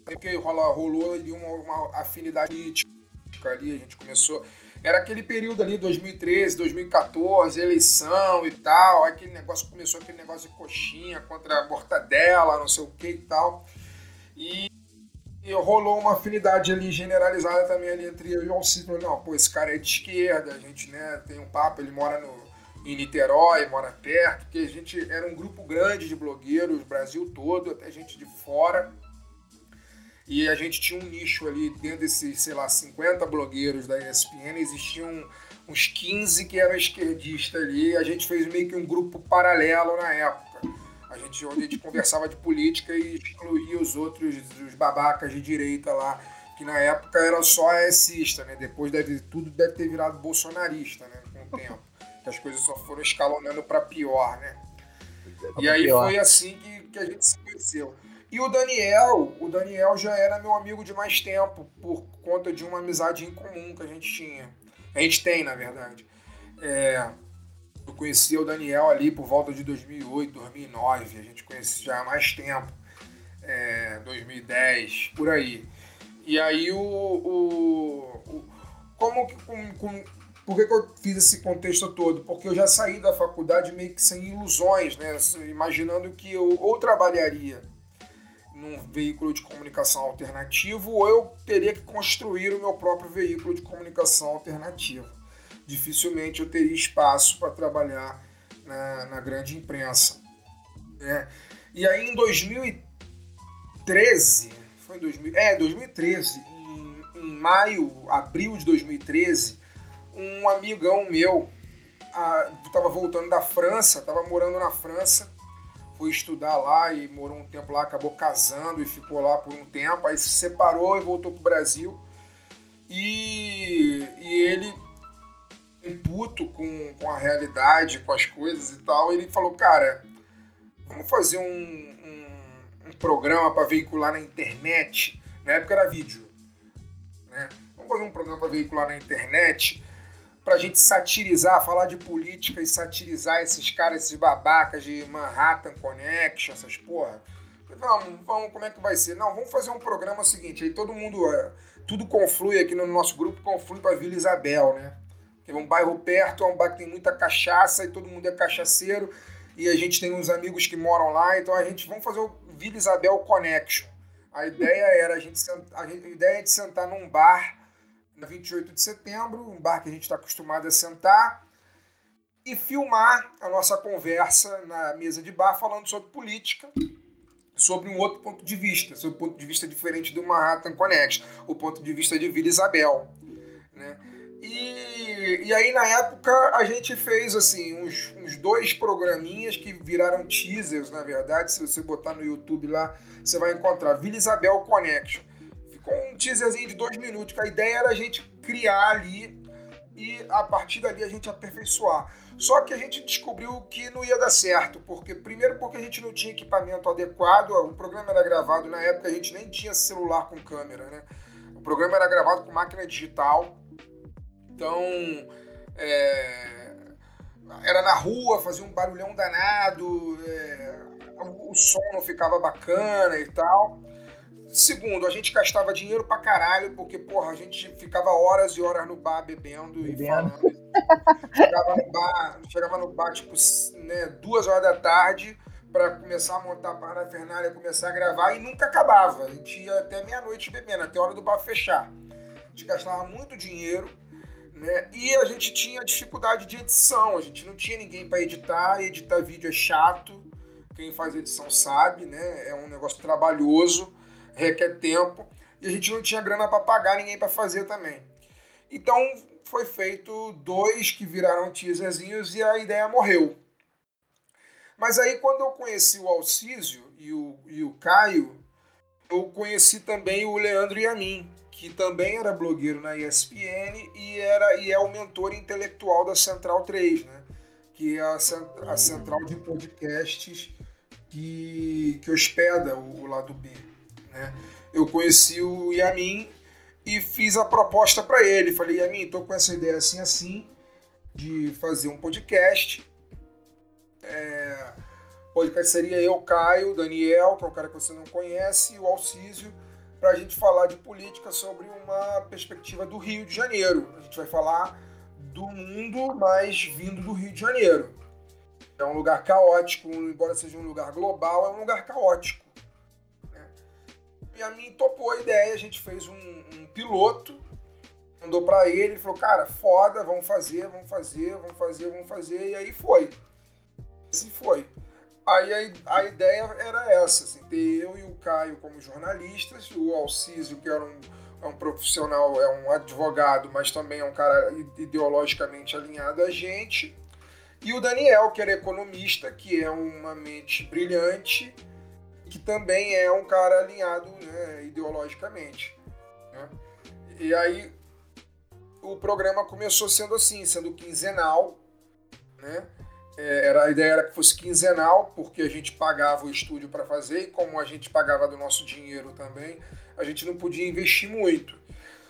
[SPEAKER 4] porque rola, rolou ali uma, uma afinidade política ali, a gente começou. Era aquele período ali, 2013, 2014, eleição e tal. Aquele negócio começou aquele negócio de coxinha contra a mortadela, não sei o que e tal. E e rolou uma afinidade ali generalizada também ali entre eu e o Alcido. Não, pô, esse cara é de esquerda, a gente né, tem um papo, ele mora no, em Niterói, mora perto, porque a gente era um grupo grande de blogueiros, Brasil todo, até gente de fora. E a gente tinha um nicho ali, dentro desses, sei lá, 50 blogueiros da ESPN, existiam uns 15 que eram esquerdistas ali. A gente fez meio que um grupo paralelo na época. A gente, onde a gente conversava de política e excluía os outros, os babacas de direita lá, que na época era só ASista, né? Depois deve, tudo deve ter virado bolsonarista, né? Com o tempo. Que as coisas só foram escalonando para pior, né? E aí foi assim que, que a gente se conheceu. E o Daniel, o Daniel já era meu amigo de mais tempo, por conta de uma amizade em comum que a gente tinha. A gente tem, na verdade. É, eu conheci o Daniel ali por volta de 2008, 2009. A gente conhece já há mais tempo. É, 2010, por aí. E aí o. o, o como que. Com, com, por que, que, eu fiz esse contexto todo? Porque eu já saí da faculdade meio que sem ilusões, né? Imaginando que eu ou trabalharia num veículo de comunicação alternativo ou eu teria que construir o meu próprio veículo de comunicação alternativo. Dificilmente eu teria espaço para trabalhar na, na, grande imprensa. Né? E aí em 2013, foi em 2000, é, 2013, em, em maio, abril de 2013, um amigão meu estava voltando da França, estava morando na França, foi estudar lá e morou um tempo lá, acabou casando e ficou lá por um tempo, aí se separou e voltou pro Brasil. E, e ele, um puto com, com a realidade, com as coisas e tal, ele falou, cara, vamos fazer um, um, um programa para veicular na internet. Na época era vídeo. Né? Vamos fazer um programa para veicular na internet pra gente satirizar, falar de política e satirizar esses caras, esses babacas de Manhattan Connection, essas porra. Vamos, vamos, como é que vai ser? Não, vamos fazer um programa seguinte, aí todo mundo, é, tudo conflui aqui no nosso grupo, conflui pra Vila Isabel, né? É um bairro perto, é um bairro que tem muita cachaça e todo mundo é cachaceiro e a gente tem uns amigos que moram lá, então a gente, vamos fazer o Vila Isabel Connection. A ideia era a gente, a ideia é de sentar num bar 28 de setembro, um bar que a gente está acostumado a sentar, e filmar a nossa conversa na mesa de bar falando sobre política, sobre um outro ponto de vista, sobre um ponto de vista diferente do Manhattan Connect, o ponto de vista de Vila Isabel. Né? E, e aí, na época, a gente fez assim uns, uns dois programinhas que viraram teasers, na verdade. Se você botar no YouTube lá, você vai encontrar Vila Isabel Connection com um teaserzinho de dois minutos, que a ideia era a gente criar ali e a partir dali a gente aperfeiçoar. Só que a gente descobriu que não ia dar certo, porque primeiro porque a gente não tinha equipamento adequado, o programa era gravado na época a gente nem tinha celular com câmera, né? O programa era gravado com máquina digital, então é, era na rua, fazia um barulhão danado, é, o som não ficava bacana e tal. Segundo, a gente gastava dinheiro pra caralho, porque, porra, a gente ficava horas e horas no bar bebendo, bebendo. e falando. chegava no bar, chegava no bar, tipo, né, duas horas da tarde para começar a montar a parafernália, começar a gravar e nunca acabava. A gente ia até meia-noite bebendo, até a hora do bar fechar. A gente gastava muito dinheiro, né? E a gente tinha dificuldade de edição, a gente não tinha ninguém para editar, e editar vídeo é chato. Quem faz edição sabe, né? É um negócio trabalhoso requer tempo e a gente não tinha grana para pagar ninguém para fazer também. Então foi feito dois que viraram teaserzinhos e a ideia morreu. Mas aí quando eu conheci o Alcísio e o, e o Caio, eu conheci também o Leandro Yamin, que também era blogueiro na ESPN e, era, e é o mentor intelectual da Central 3, né? que é a, a central de podcasts que, que hospeda o, o lado B. Né? Eu conheci o Yamin e fiz a proposta para ele. Falei, Yamin, tô com essa ideia assim, assim, de fazer um podcast. É, podcast seria eu, Caio, Daniel, que é um cara que você não conhece, o Alcísio, para a gente falar de política sobre uma perspectiva do Rio de Janeiro. A gente vai falar do mundo, mas vindo do Rio de Janeiro. É um lugar caótico, embora seja um lugar global, é um lugar caótico. E a mim topou a ideia, a gente fez um, um piloto, mandou para ele, ele falou, cara, foda, vamos fazer, vamos fazer, vamos fazer, vamos fazer, e aí foi. Assim foi. Aí a, a ideia era essa, assim, ter eu e o Caio como jornalistas, o Alcísio, que era um, é um profissional, é um advogado, mas também é um cara ideologicamente alinhado a gente, e o Daniel, que era economista, que é uma mente brilhante, que também é um cara alinhado né, ideologicamente. Né? E aí o programa começou sendo assim, sendo quinzenal, né? É, era, a ideia era que fosse quinzenal, porque a gente pagava o estúdio para fazer, e como a gente pagava do nosso dinheiro também, a gente não podia investir muito.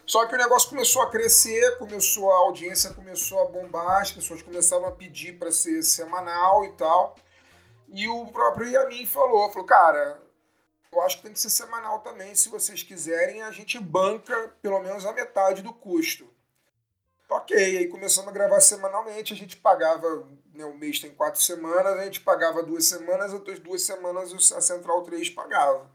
[SPEAKER 4] Só que o negócio começou a crescer, começou a audiência começou a bombar, as pessoas começaram a pedir para ser semanal e tal. E o próprio Yamin falou, falou, cara, eu acho que tem que ser semanal também, se vocês quiserem, a gente banca pelo menos a metade do custo. Ok, aí começamos a gravar semanalmente, a gente pagava, né, o mês tem quatro semanas, a gente pagava duas semanas, outras duas semanas a Central 3 pagava.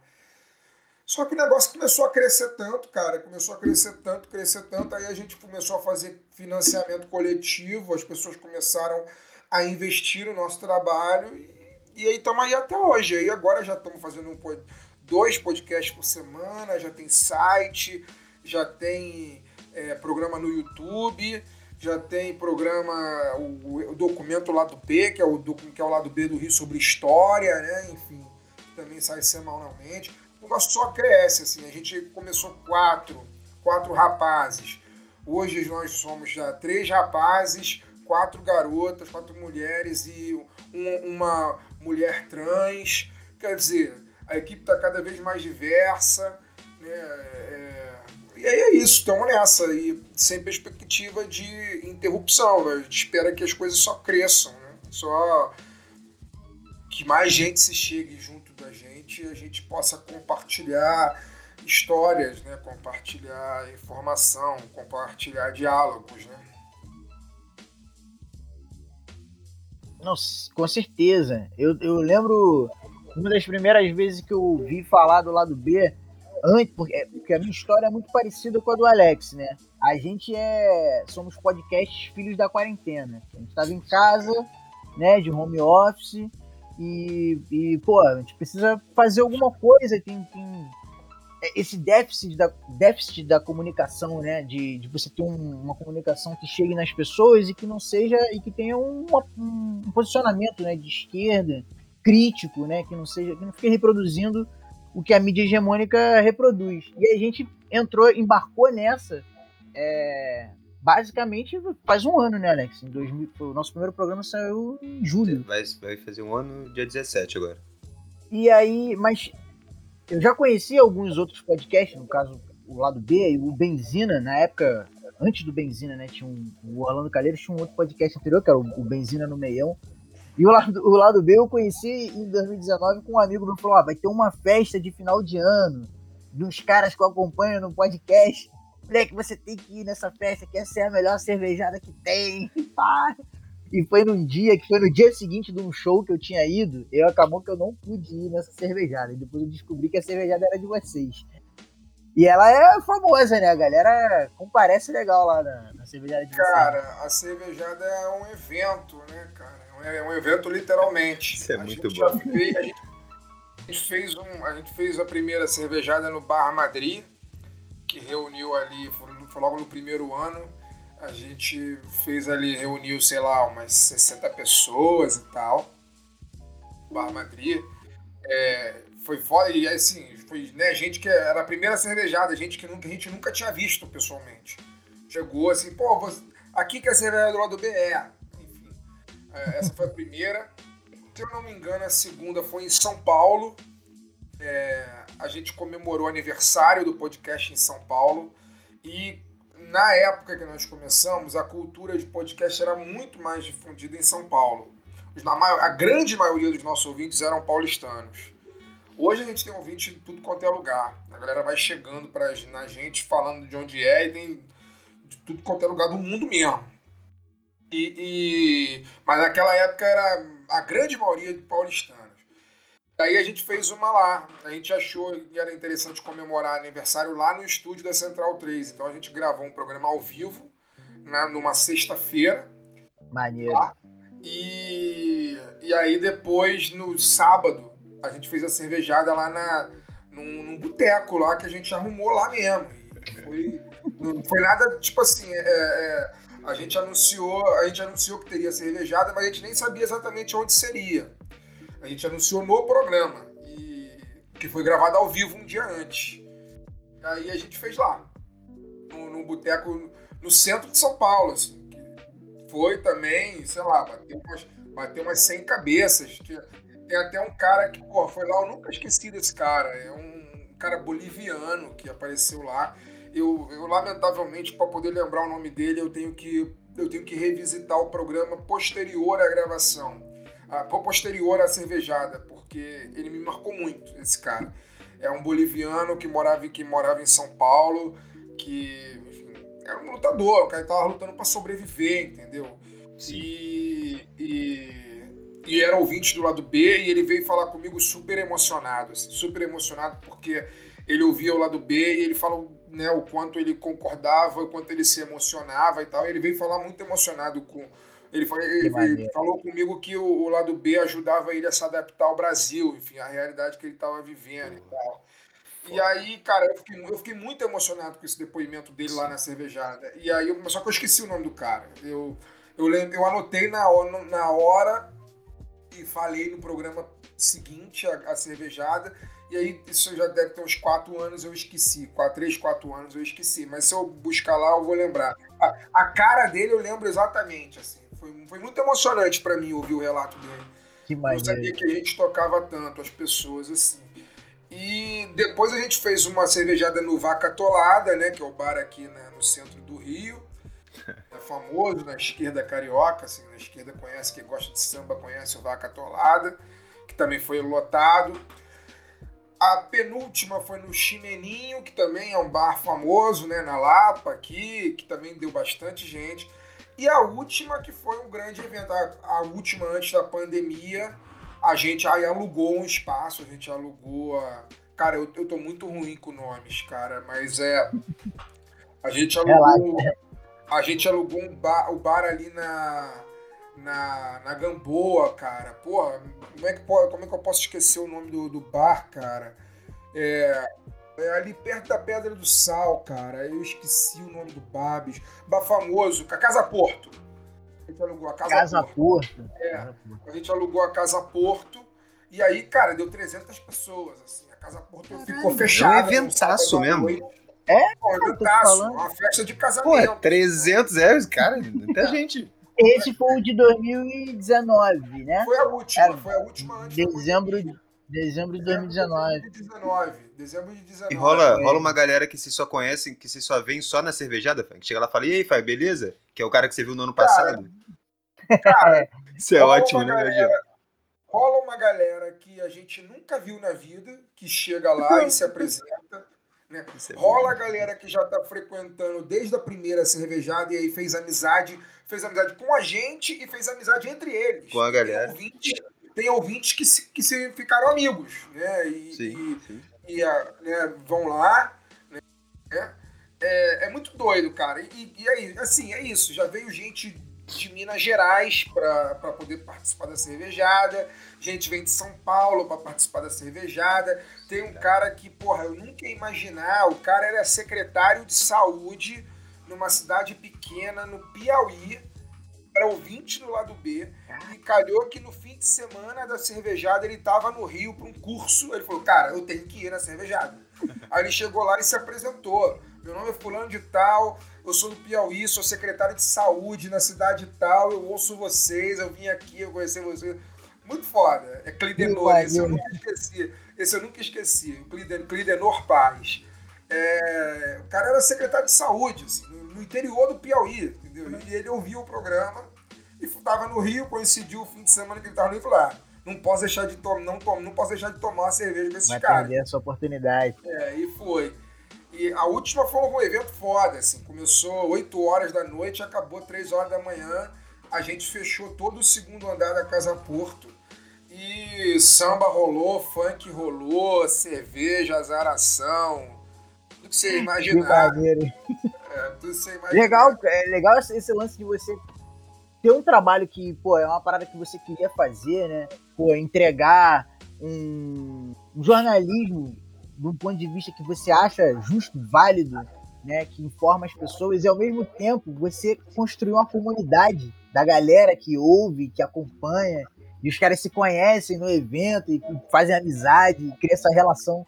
[SPEAKER 4] Só que o negócio começou a crescer tanto, cara, começou a crescer tanto, crescer tanto, aí a gente começou a fazer financiamento coletivo, as pessoas começaram a investir no nosso trabalho, e, e aí estamos aí até hoje. Aí agora já estamos fazendo um, dois podcasts por semana, já tem site, já tem é, programa no YouTube, já tem programa, o, o, documento lado B, que é o, que é o lado B do Rio sobre História, né? Enfim, também sai semanalmente. O negócio só cresce, assim. A gente começou quatro, quatro rapazes. Hoje nós somos já três rapazes, quatro garotas, quatro mulheres e um, uma mulher trans. Quer dizer, a equipe está cada vez mais diversa. Né? É, e aí é isso, estamos nessa, e sem perspectiva de interrupção. Né? A gente espera que as coisas só cresçam, né? só que mais gente se chegue junto da gente e a gente possa compartilhar histórias, né? compartilhar informação, compartilhar diálogos. Né?
[SPEAKER 2] Nossa, com certeza. Eu, eu lembro uma das primeiras vezes que eu ouvi falar do lado B antes, porque, é, porque a minha história é muito parecida com a do Alex, né? A gente é. Somos podcasts filhos da quarentena. A gente estava em casa, né, de home office, e, e, pô, a gente precisa fazer alguma coisa, tem, tem é, esse déficit da, déficit da comunicação, né? De, de você ter um, uma comunicação que chegue nas pessoas e que não seja. e que tenha um posicionamento né, de esquerda, crítico, né? Que não seja. que não fique reproduzindo o que a mídia hegemônica reproduz. E a gente entrou, embarcou nessa é, basicamente faz um ano, né, Alex? Em 2000, o nosso primeiro programa saiu em julho.
[SPEAKER 3] Vai, vai fazer um ano dia 17 agora.
[SPEAKER 2] E aí, mas eu já conheci alguns outros podcasts, no caso o lado B o Benzina, na época, antes do Benzina, né? Tinha um, o Orlando Calheiros tinha um outro podcast anterior, que era o, o Benzina no Meião, e o lado, o lado B eu conheci em 2019 com um amigo meu falou: ah, vai ter uma festa de final de ano, uns caras que eu acompanho no podcast. Moleque, você tem que ir nessa festa, que essa é a melhor cervejada que tem. E foi num dia, que foi no dia seguinte de um show que eu tinha ido, eu acabou que eu não pude ir nessa cervejada. E depois eu descobri que a cervejada era de vocês. E ela é famosa, né? A galera comparece legal lá na, na cervejada de
[SPEAKER 4] vocês. Cara, a cervejada é um evento, né, cara? É um evento literalmente.
[SPEAKER 3] Isso é a muito bom.
[SPEAKER 4] Fez, a, gente, a, gente, fez um, a gente fez a primeira cervejada no Bar Madrid, que reuniu ali, foi logo no primeiro ano. A gente fez ali, reuniu, sei lá, umas 60 pessoas e tal. Bar Madrid. É, foi foda, e assim, foi né, gente que era a primeira cervejada, gente que nunca, a gente nunca tinha visto pessoalmente. Chegou assim, pô, você, aqui que é a cerveja do lado do BR. É. Essa foi a primeira. Se eu não me engano, a segunda foi em São Paulo. É, a gente comemorou o aniversário do podcast em São Paulo. E na época que nós começamos, a cultura de podcast era muito mais difundida em São Paulo. A grande maioria dos nossos ouvintes eram paulistanos. Hoje a gente tem ouvinte de tudo quanto é lugar. A galera vai chegando pra, na gente falando de onde é e tem de tudo quanto é lugar do mundo mesmo. E, e, mas naquela época era a grande maioria de paulistanos. Aí a gente fez uma lá. A gente achou que era interessante comemorar aniversário lá no estúdio da Central 3. Então a gente gravou um programa ao vivo, né, numa sexta-feira.
[SPEAKER 2] Maneiro. Lá.
[SPEAKER 4] E, e aí depois, no sábado, a gente fez a cervejada lá na, num, num boteco lá que a gente arrumou lá mesmo. Foi, não foi nada, tipo assim, é, é, a gente anunciou, a gente anunciou que teria cervejada, mas a gente nem sabia exatamente onde seria. A gente anunciou no programa, e, que foi gravado ao vivo um dia antes. Aí a gente fez lá, num, num boteco no centro de São Paulo, assim. Foi também, sei lá, bateu umas, bateu umas 100 cabeças. Tem até um cara que, pô, foi lá, eu nunca esqueci desse cara. É um cara boliviano que apareceu lá. Eu, eu lamentavelmente, para poder lembrar o nome dele, eu tenho que eu tenho que revisitar o programa posterior à gravação, a, posterior à cervejada, porque ele me marcou muito, esse cara. É um boliviano que morava, que morava em São Paulo, que enfim, era um lutador, o cara estava lutando para sobreviver, entendeu? Sim. E, e e era ouvinte do lado B e ele veio falar comigo super emocionado, assim, super emocionado porque ele ouvia o lado B e ele falou né, o quanto ele concordava, o quanto ele se emocionava e tal. Ele veio falar muito emocionado com. Ele, falou, ele, ele falou comigo que o, o, lado B ajudava ele a se adaptar ao Brasil, enfim, a realidade que ele estava vivendo e tal. E aí, cara, eu fiquei, eu fiquei, muito emocionado com esse depoimento dele lá na cervejada. E aí, eu, só que eu esqueci o nome do cara. Eu, eu, eu anotei na, na hora e falei no programa seguinte, a, a, cervejada, e aí isso já deve ter uns quatro anos eu esqueci, quatro, três, quatro anos eu esqueci, mas se eu buscar lá eu vou lembrar. A, a cara dele eu lembro exatamente, assim, foi, foi muito emocionante para mim ouvir o relato dele. Que mais? Eu sabia que a gente tocava tanto as pessoas assim. E depois a gente fez uma cervejada no Vaca Tolada, né, que é o bar aqui né, no centro do Rio é famoso na esquerda carioca, assim, na esquerda conhece, quem gosta de samba conhece o Vaca Tolada, que também foi lotado. A penúltima foi no Chimeninho, que também é um bar famoso, né, na Lapa aqui, que também deu bastante gente. E a última, que foi um grande evento, a, última antes da pandemia, a gente aí alugou um espaço, a gente alugou a... Cara, eu, eu tô muito ruim com nomes, cara, mas é... A gente alugou... A gente alugou um bar, o bar ali na, na, na Gamboa, cara. Porra, como é, que, como é que eu posso esquecer o nome do, do bar, cara? É, é ali perto da Pedra do Sal, cara. Eu esqueci o nome do bar, bicho. Bar famoso, a Casa Porto. A gente alugou a Casa,
[SPEAKER 2] Casa Porto. Porto.
[SPEAKER 4] É, a gente alugou a Casa Porto. E aí, cara, deu 300 pessoas, assim. A Casa Porto Caralho, ficou fechada.
[SPEAKER 3] É um eventaço mesmo. Noite.
[SPEAKER 2] É?
[SPEAKER 4] Pô, eventaço, uma festa de casamento.
[SPEAKER 3] Pô, 300 euros, cara, muita gente.
[SPEAKER 2] Esse foi o de 2019, né?
[SPEAKER 4] Foi a última, Era foi a última antes.
[SPEAKER 2] Dezembro, dezembro de 2019.
[SPEAKER 4] Dezembro de 19.
[SPEAKER 3] E rola, rola uma galera que se só conhece, que se só vem só na cervejada, que chega lá e fala, e aí, Fábio, beleza? Que é o cara que você viu no ano passado.
[SPEAKER 4] Cara,
[SPEAKER 3] Isso é ótimo, né,
[SPEAKER 4] galera, Rola uma galera que a gente nunca viu na vida, que chega lá e se apresenta né? É Rola a galera que já está frequentando desde a primeira cervejada e aí fez amizade, fez amizade com a gente e fez amizade entre eles.
[SPEAKER 3] Com a galera.
[SPEAKER 4] Tem ouvintes, tem ouvintes que, se, que se ficaram amigos, né? E,
[SPEAKER 3] sim, sim.
[SPEAKER 4] e, a, né, vão lá, né? É, é muito doido, cara. E, e aí, assim, é isso. Já veio gente de Minas Gerais para poder participar da cervejada. Gente vem de São Paulo para participar da cervejada. Tem um cara que, porra, eu nunca ia imaginar. O cara era secretário de saúde numa cidade pequena no Piauí. Era ouvinte no lado B. E calhou que no fim de semana da cervejada ele tava no Rio para um curso. Ele falou, cara, eu tenho que ir na cervejada. Aí ele chegou lá e se apresentou. Meu nome é fulano de tal, eu sou do Piauí, sou secretário de saúde na cidade tal, eu ouço vocês, eu vim aqui, eu conheci vocês. Muito foda. É Clidenor, esse eu nunca esqueci. Esse eu nunca esqueci. Clidenor Paz. É, o cara era secretário de saúde, assim, no interior do Piauí, entendeu? E ele ouviu o programa e estava no Rio, coincidiu o fim de semana que ele estava no Rio e falou: ah, não posso deixar de tomar, não, não posso deixar de tomar uma cerveja com esses Vai caras.
[SPEAKER 2] perder essa oportunidade.
[SPEAKER 4] É, e foi. E a última foi um evento foda, assim. Começou 8 horas da noite, acabou 3 horas da manhã. A gente fechou todo o segundo andar da Casa Porto. E samba rolou, funk rolou, cerveja, azaração. Tudo que você imaginar. É, tudo que você imaginar.
[SPEAKER 2] Legal, é legal esse lance de você ter um trabalho que, pô, é uma parada que você queria fazer, né? Pô, entregar um jornalismo de um ponto de vista que você acha justo, válido, né? Que informa as pessoas e ao mesmo tempo você construir uma comunidade da galera que ouve, que acompanha, e os caras se conhecem no evento e fazem amizade, e cria essa relação,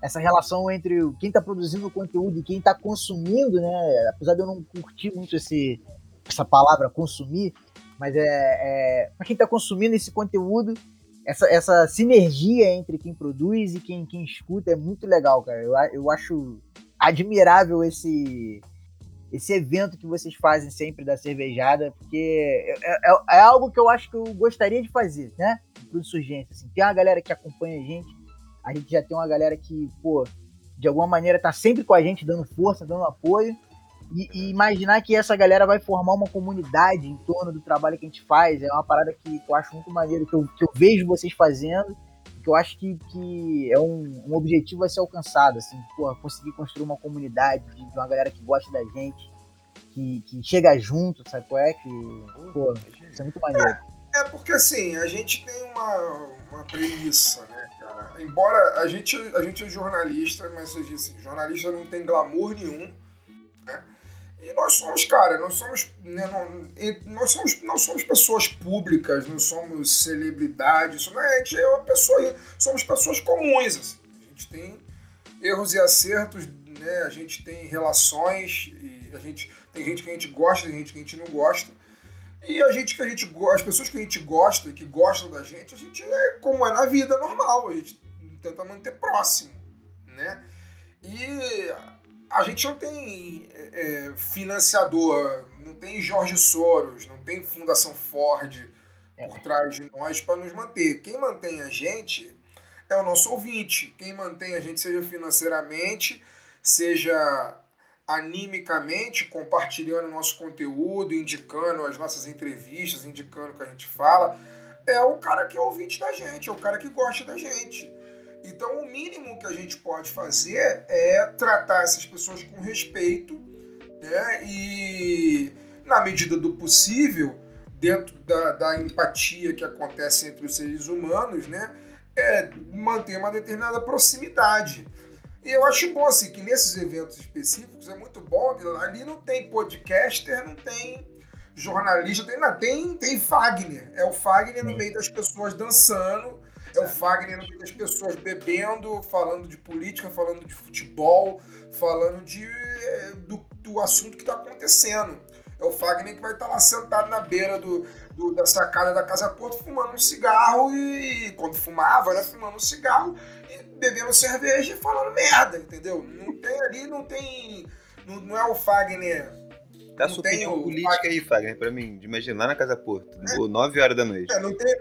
[SPEAKER 2] essa relação entre quem está produzindo o conteúdo e quem está consumindo, né? Apesar de eu não curtir muito esse, essa palavra consumir, mas é, é para quem está consumindo esse conteúdo, essa, essa sinergia entre quem produz e quem, quem escuta é muito legal, cara. Eu, eu acho admirável esse esse evento que vocês fazem sempre da cervejada, porque é, é, é, algo que eu acho que eu gostaria de fazer, né? Pro Insurgência. Assim. Tem uma galera que acompanha a gente, a gente já tem uma galera que, pô, de alguma maneira tá sempre com a gente, dando força, dando apoio. E, e, imaginar que essa galera vai formar uma comunidade em torno do trabalho que a gente faz é uma parada que, que eu acho muito maneiro, que eu, que eu vejo vocês fazendo que eu acho que, que é um, um objetivo a ser alcançado, assim, porra, conseguir construir uma comunidade de, de uma galera que gosta da gente, que, que chega junto, sabe qual é? Que, pô, isso é muito maneiro.
[SPEAKER 4] É, é, porque assim, a gente tem uma, uma premissa, né, cara? Embora a gente, a gente é jornalista, mas disse, jornalista não tem glamour nenhum, né? E nós somos, cara, nós somos, né, não, nós somos, não somos pessoas públicas, não somos celebridades, a gente é uma pessoa, somos pessoas comuns, assim. A gente tem erros e acertos, né? A gente tem relações a gente tem gente que a gente gosta, tem gente que a gente não gosta. E a gente que a gente as pessoas que a gente gosta e que gostam da gente, a gente é como é na vida normal, a gente tenta manter próximo, né? E a gente não tem é, é, financiador, não tem Jorge Soros, não tem Fundação Ford é. por trás de nós para nos manter. Quem mantém a gente é o nosso ouvinte. Quem mantém a gente, seja financeiramente, seja animicamente, compartilhando nosso conteúdo, indicando as nossas entrevistas, indicando o que a gente fala, é o cara que é ouvinte da gente, é o cara que gosta da gente. Então, o mínimo que a gente pode fazer é tratar essas pessoas com respeito, né? E, na medida do possível, dentro da, da empatia que acontece entre os seres humanos, né? É manter uma determinada proximidade. E eu acho bom, assim, que nesses eventos específicos é muito bom, ali não tem podcaster, não tem jornalista, tem, não, tem, tem Fagner. É o Fagner no meio das pessoas dançando, é o Fagner no meio das pessoas bebendo, falando de política, falando de futebol, falando de, eh, do, do assunto que está acontecendo. É o Fagner que vai estar tá lá sentado na beira do, do, da sacada da Casa Porto fumando um cigarro e, quando fumava, né, fumando um cigarro e bebendo cerveja e falando merda, entendeu? Não tem ali, não tem. Não, não é o Fagner.
[SPEAKER 3] Dá sua opinião política Fagner. aí, Fagner, pra mim, de imaginar na Casa Porto, é. 9 horas da noite.
[SPEAKER 4] É, não tem.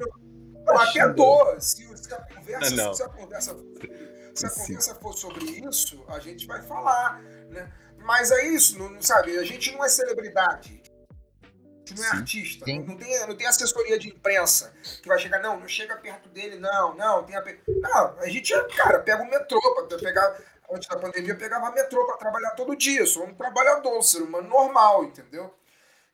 [SPEAKER 4] Eu até dou. Se, se, a conversa, não. se a conversa, se a conversa for sobre isso, a gente vai falar, né? Mas é isso, não, sabe? A gente não é celebridade. A gente não é Sim. artista. Não, não, tem, não tem assessoria de imprensa que vai chegar, não, não chega perto dele, não, não, tem a. Não, a gente, cara, pega o metrô para pegar. Antes da pandemia, eu pegava metrô para trabalhar todo dia. Sou um trabalhador, um ser humano normal, entendeu?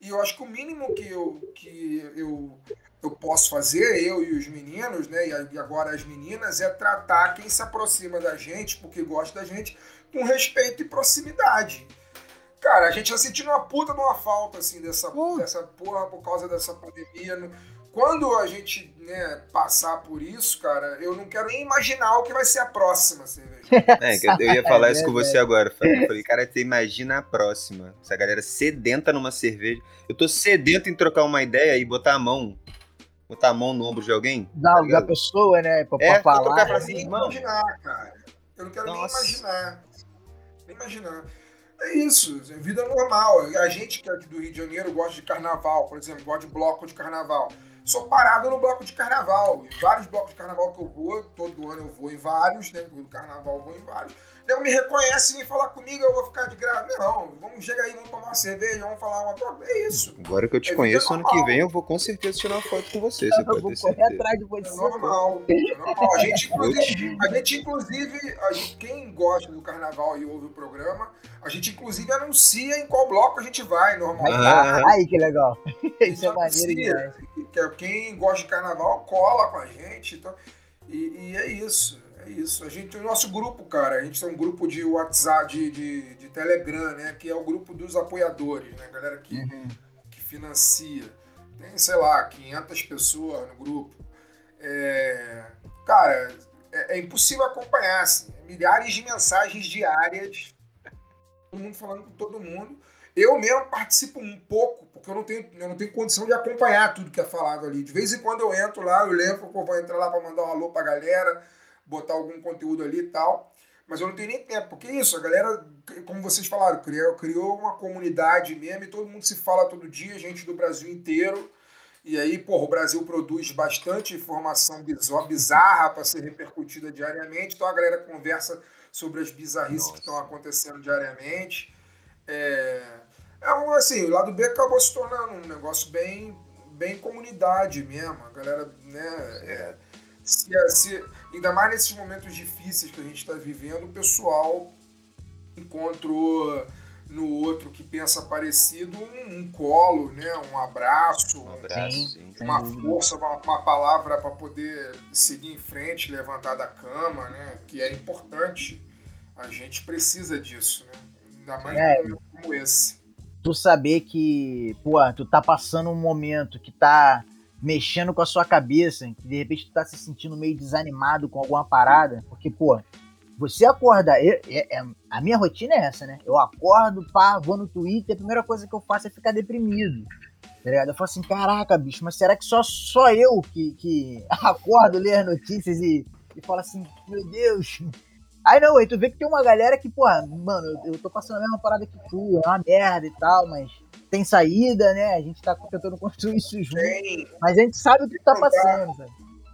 [SPEAKER 4] E eu acho que o mínimo que eu, que eu, eu posso fazer, eu e os meninos, né, e agora as meninas, é tratar quem se aproxima da gente, porque gosta da gente, com respeito e proximidade. Cara, a gente tá sentindo uma puta de uma falta, assim, dessa, uh. dessa porra por causa dessa pandemia. Quando a gente né, passar por isso, cara, eu não quero nem imaginar o que vai ser a próxima cerveja.
[SPEAKER 3] É, eu ia falar isso com você agora. Eu falei, cara, você imagina a próxima. Essa galera sedenta numa cerveja. Eu tô sedento em trocar uma ideia e botar a mão. Botar a mão no ombro de alguém.
[SPEAKER 2] Da, tá da pessoa, né? Pra,
[SPEAKER 3] é,
[SPEAKER 2] pra falar.
[SPEAKER 4] Pra assim, imaginar, cara. Eu não quero Nossa. nem imaginar. Nem imaginar. É isso, é vida normal. A gente que é aqui do Rio de Janeiro gosta de carnaval, por exemplo, gosta de bloco de carnaval. Sou parado no bloco de carnaval. Vários blocos de carnaval que eu vou, todo ano eu vou em vários, né? Do carnaval eu vou em vários. Não me reconhece e vem falar comigo, eu vou ficar de graça. Não, vamos chegar aí, vamos tomar uma cerveja, vamos falar uma troca. É isso.
[SPEAKER 3] Agora que eu te
[SPEAKER 4] É
[SPEAKER 3] conheço, ano que vem eu vou com certeza tirar uma foto com você. Você
[SPEAKER 2] Eu
[SPEAKER 3] pode
[SPEAKER 2] vou
[SPEAKER 3] ter
[SPEAKER 2] correr
[SPEAKER 3] certeza.
[SPEAKER 2] atrás de
[SPEAKER 4] É
[SPEAKER 2] você.
[SPEAKER 4] normal. É normal. A gente, inclusive, a gente, inclusive, a gente- quem gosta do carnaval e ouve o programa, a gente, inclusive, anuncia em qual bloco a gente vai, normalmente.
[SPEAKER 3] Ah,
[SPEAKER 2] Aí que legal. Isso é maneiro demais.
[SPEAKER 4] É Quem gosta de carnaval cola com a gente. Então, e, e é isso. É isso. A gente, o nosso grupo, cara, a gente tem um grupo de WhatsApp, de, de, de Telegram, né? Que é o grupo dos apoiadores, né? Galera que,
[SPEAKER 2] Uhum.
[SPEAKER 4] que financia. Tem, sei lá, 500 pessoas no grupo. É, cara, é, é impossível acompanhar, assim. Milhares de mensagens diárias. Todo mundo falando com todo mundo. Eu mesmo participo um pouco, porque eu não tenho, eu não tenho condição de acompanhar tudo que é falado ali. De vez em quando eu entro lá, eu lembro vou entrar lá para mandar um alô pra galera, botar algum conteúdo ali e tal. Mas eu não tenho nem tempo, porque é isso, a galera, como vocês falaram, criou, criou uma comunidade mesmo e todo mundo se fala todo dia, gente do Brasil inteiro. E aí, porra, o Brasil produz bastante informação bizarra para ser repercutida diariamente, então a galera conversa sobre as bizarrices
[SPEAKER 3] Nossa.
[SPEAKER 4] que estão acontecendo diariamente. É, é um, assim, o lado B acabou se tornando um negócio bem, bem comunidade mesmo. A galera, né? é, se, se- ainda mais nesses momentos difíceis que a gente está vivendo, o pessoal encontrou no outro que pensa parecido um, um colo, né? Um abraço,
[SPEAKER 3] Um abraço,
[SPEAKER 2] Sim.
[SPEAKER 4] uma força, uma, uma palavra para poder seguir em frente, levantar da cama, né? Que é importante. A gente precisa disso, né? Ainda mais
[SPEAKER 2] É.
[SPEAKER 4] como esse.
[SPEAKER 2] Tu saber que, pô, tu tá passando um momento que tá mexendo com a sua cabeça, que de repente tu tá se sentindo meio desanimado com alguma parada, porque, pô, você acorda, eu- é- é- a minha rotina é essa, né? Eu acordo, pá, vou no Twitter, a primeira coisa que eu faço é ficar deprimido. Tá ligado? Eu falo assim, caraca, bicho, mas será que só, só eu que, que acordo, leio as notícias e, e falo assim, meu Deus. Aí não, aí tu vê que tem uma galera que, porra, mano, eu, eu tô passando a mesma parada que tu, é uma merda e tal, mas tem saída, né? A gente tá tentando construir isso junto, mas a gente sabe o que tá
[SPEAKER 4] dá.
[SPEAKER 2] passando, sabe?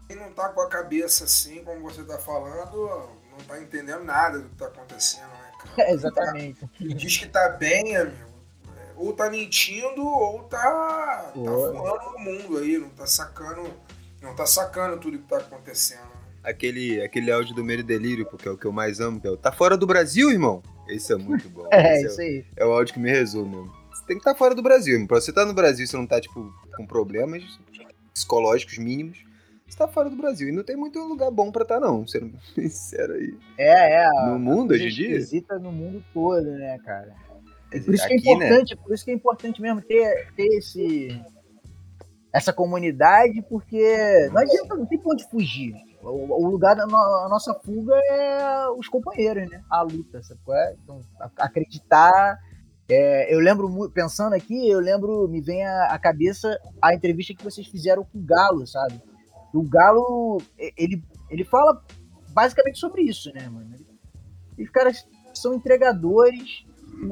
[SPEAKER 4] quem não tá com a cabeça assim, como você tá falando, não tá entendendo nada do que tá acontecendo, né, cara?
[SPEAKER 2] É, exatamente.
[SPEAKER 4] E diz que tá bem, amigo. Ou tá mentindo, ou tá, tá
[SPEAKER 2] Pô.
[SPEAKER 4] voando no mundo aí, não tá sacando. Não tá sacando tudo que tá acontecendo.
[SPEAKER 3] Aquele, aquele áudio do Medo e Delírio, porque é o que eu mais amo, que é o Tá fora do Brasil, irmão? Esse é muito bom.
[SPEAKER 2] É,
[SPEAKER 3] Esse
[SPEAKER 2] isso aí.
[SPEAKER 3] é, o áudio que me resume mesmo. Você tem que estar fora do Brasil, irmão. Pra você estar no Brasil, você não tá, tipo, com problemas psicológicos mínimos. Você tá fora do Brasil. E não tem muito lugar bom pra estar, não. Sendo sincero aí.
[SPEAKER 2] É, é.
[SPEAKER 3] No mundo, hoje em dia.
[SPEAKER 2] Esquisita no mundo todo, né, cara? Por isso que é
[SPEAKER 3] Aqui, né?
[SPEAKER 2] importante, por isso que é importante mesmo ter, ter esse essa comunidade, porque não adianta, não tem pra onde fugir. O, lugar da no- a nossa fuga é os companheiros, né? A luta, sabe qual é? Então, acreditar. é, eu lembro, pensando aqui, eu lembro, me vem à cabeça a entrevista que vocês fizeram com o Galo, sabe? O Galo, ele, ele fala basicamente sobre isso, né, mano? Os caras são entregadores,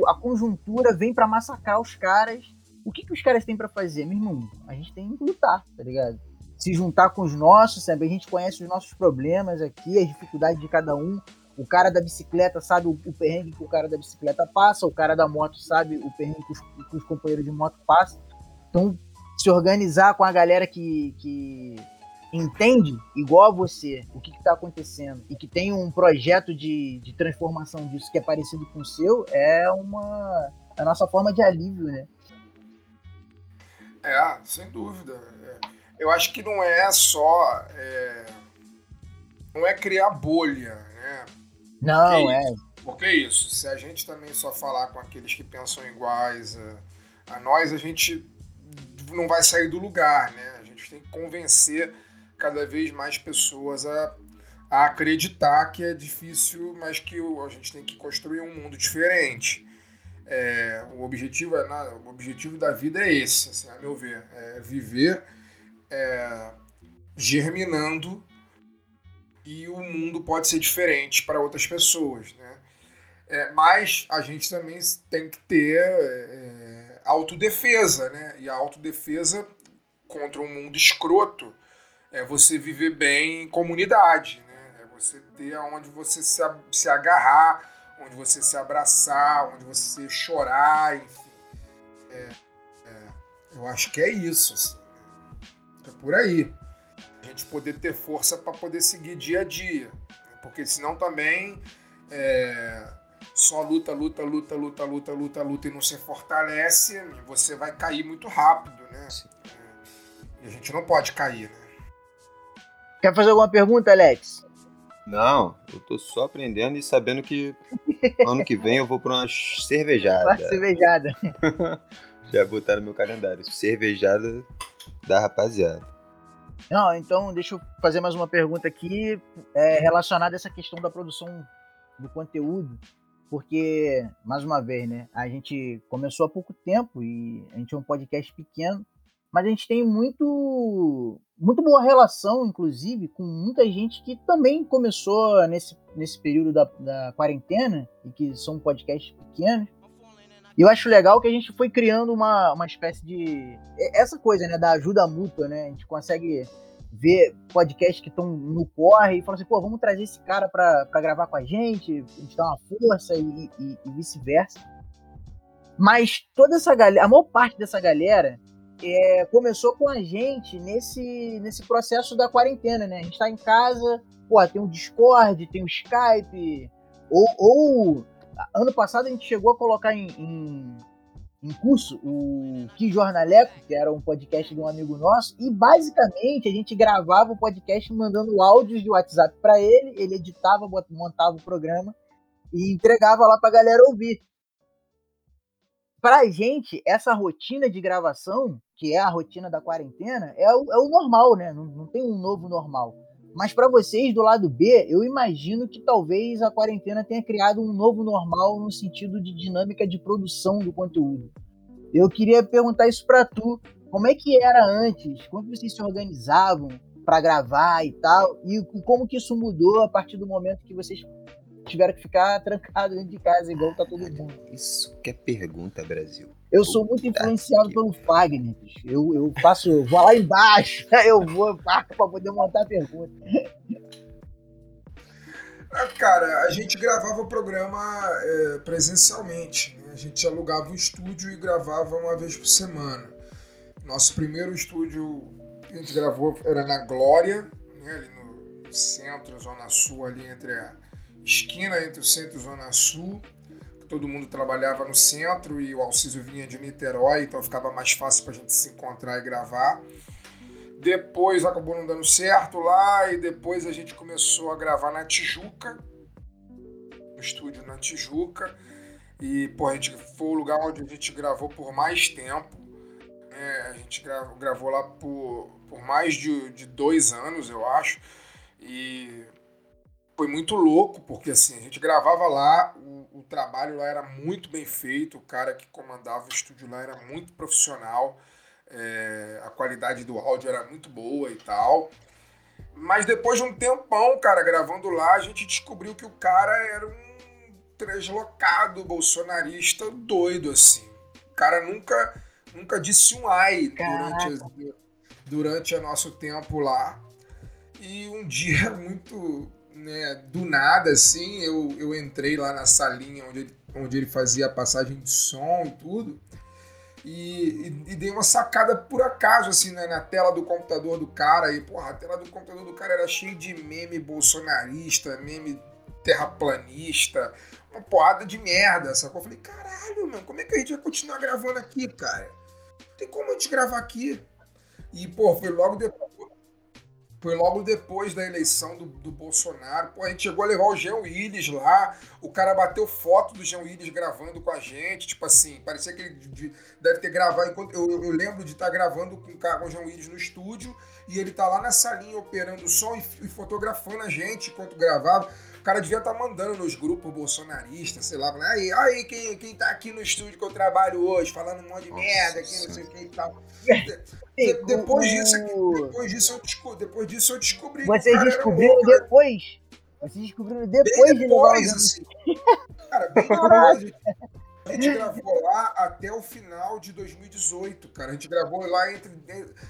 [SPEAKER 2] a conjuntura vem pra massacrar os caras. O que, que os caras têm pra fazer? Meu irmão, a gente tem que lutar, tá ligado? Se juntar com os nossos, sabe? A gente conhece os nossos problemas aqui, as dificuldades de cada um. O cara da bicicleta sabe o, o perrengue que o cara da bicicleta passa, o cara da moto sabe o perrengue que os, que os companheiros de moto passam. Então, se organizar com a galera que, que entende, igual a você, o que está acontecendo e que tem um projeto de, de transformação disso que é parecido com o seu, é uma é a nossa forma de alívio, né?
[SPEAKER 4] É, sem dúvida. É, Eu acho que não é só. é, não é criar bolha, né?
[SPEAKER 2] Não,
[SPEAKER 4] Que
[SPEAKER 2] é.
[SPEAKER 4] Porque é isso, se a gente também só falar com aqueles que pensam iguais a, a nós, a gente não vai sair do lugar, né? A gente tem que convencer cada vez mais pessoas a, a acreditar que é difícil, mas que a gente tem que construir um mundo diferente. É, o, objetivo é, o objetivo da vida é esse, assim, a meu ver, é viver é, germinando e o mundo pode ser diferente para outras pessoas, né? É, mas a gente também tem que ter é, autodefesa, né? E a autodefesa contra um mundo escroto é você viver bem em comunidade, né? É Você ter aonde você se, se agarrar, onde você se abraçar, onde você chorar, enfim. É, é, eu acho que é isso. Assim. É por aí. A gente poder ter força para poder seguir dia a dia. Porque senão também é, só luta, luta, luta, luta, luta, luta, luta e não se fortalece, você vai cair muito rápido, né? É, e a gente não pode cair, né?
[SPEAKER 2] Quer fazer alguma pergunta, Alex?
[SPEAKER 3] Não, eu tô só aprendendo e sabendo que ano que vem eu vou para uma cervejada.
[SPEAKER 2] Uma cervejada.
[SPEAKER 3] Já botar no meu calendário. Cervejada da rapaziada.
[SPEAKER 2] Não, então deixa eu fazer mais uma pergunta aqui é, relacionada a essa questão da produção do conteúdo, porque, mais uma vez, né, a gente começou há pouco tempo e a gente é um podcast pequeno, mas a gente tem muito, muito boa relação, inclusive, com muita gente que também começou nesse, nesse período da, da quarentena e que são podcasts pequenos. E eu acho legal que a gente foi criando uma, uma espécie de. Essa coisa, né? Da ajuda mútua, né? A gente consegue ver podcasts que estão no corre e falar assim, pô, vamos trazer esse cara para gravar com a gente, a gente dá uma força e, e, e vice-versa. Mas toda essa galera, a maior parte dessa galera é, começou com a gente nesse, nesse processo da quarentena, né? A gente tá em casa, pô, tem o Discord, tem o Skype, ou, ou ano passado a gente chegou a colocar em, em em curso o Que Jornaleco, que era um podcast de um amigo nosso, e basicamente a gente gravava o podcast mandando áudios de WhatsApp para ele, ele editava, montava o programa e entregava lá para a galera ouvir. Para a gente, essa rotina de gravação, que é a rotina da quarentena, é o, é o normal, né? Não, não tem um novo normal. Mas para vocês do lado B, eu imagino que talvez a quarentena tenha criado um novo normal no sentido de dinâmica de produção do conteúdo. Eu queria perguntar isso para tu, como é que era antes? Como vocês se organizavam para gravar e tal? E como que isso mudou a partir do momento que vocês tiveram que ficar trancados dentro de casa, igual tá todo mundo?
[SPEAKER 3] Isso que é pergunta, Brasil.
[SPEAKER 2] Eu sou muito influenciado pelo Fagner. Eu, eu faço, vou lá embaixo, eu vou para poder montar a pergunta.
[SPEAKER 4] Ah, cara, a gente gravava o programa é, presencialmente. Né? A gente alugava um estúdio e gravava uma vez por semana. Nosso primeiro estúdio que a gente gravou era na Glória, né? ali no centro, Zona Sul, ali entre a esquina entre o centro e Zona Sul todo mundo trabalhava no centro e o Alcísio vinha de Niterói, então ficava mais fácil para a gente se encontrar e gravar. Depois acabou não dando certo lá e depois a gente começou a gravar na Tijuca, no estúdio na Tijuca. E pô, a gente foi o lugar onde a gente gravou por mais tempo. É, a gente gravou, gravou lá por, por mais de, de dois anos, eu acho. E foi muito louco, porque assim, a gente gravava lá, o, o, trabalho lá era muito bem feito, o cara que comandava o estúdio lá era muito profissional, é, a qualidade do áudio era muito boa e tal. Mas depois de um tempão, cara, gravando lá, a gente descobriu que o cara era um translocado bolsonarista doido, assim. O cara nunca, nunca disse um ai durante, durante o nosso tempo lá. E um dia muito né, do nada, assim, eu, eu entrei lá na salinha onde ele, onde ele fazia a passagem de som e tudo. E, e, e, dei uma sacada por acaso, assim, né, na tela do computador do cara. E, porra, a tela do computador do cara era cheia de meme bolsonarista, meme terraplanista, uma porrada de merda, sacou? Eu falei, caralho, mano, como é que a gente vai continuar gravando aqui, cara? Não tem como a gente gravar aqui. E, pô, foi logo depois foi logo depois da eleição do, do Bolsonaro. Pô, a gente chegou a levar o Jean Willis lá. O cara bateu foto do Jean Willis gravando com a gente. Tipo assim, parecia que ele de, deve ter gravado. Enquanto, eu, eu lembro de estar tá gravando com, com o Jean Willis no estúdio. E ele tá lá na salinha operando o som e, e fotografando a gente enquanto gravava. O cara devia estar tá mandando nos grupos bolsonaristas, sei lá, aí, aí quem, quem tá aqui no estúdio que eu trabalho hoje, falando um monte de Nossa, merda aqui, não sei o que e tal. De, depois, disso, depois, disso eu descobri, depois disso eu descobri.
[SPEAKER 2] Vocês descobriram um depois? Vocês descobriram depois, de
[SPEAKER 4] depois assim, Cara, bem depois. A gente gravou lá até o final de 2018, cara. A gente gravou lá entre.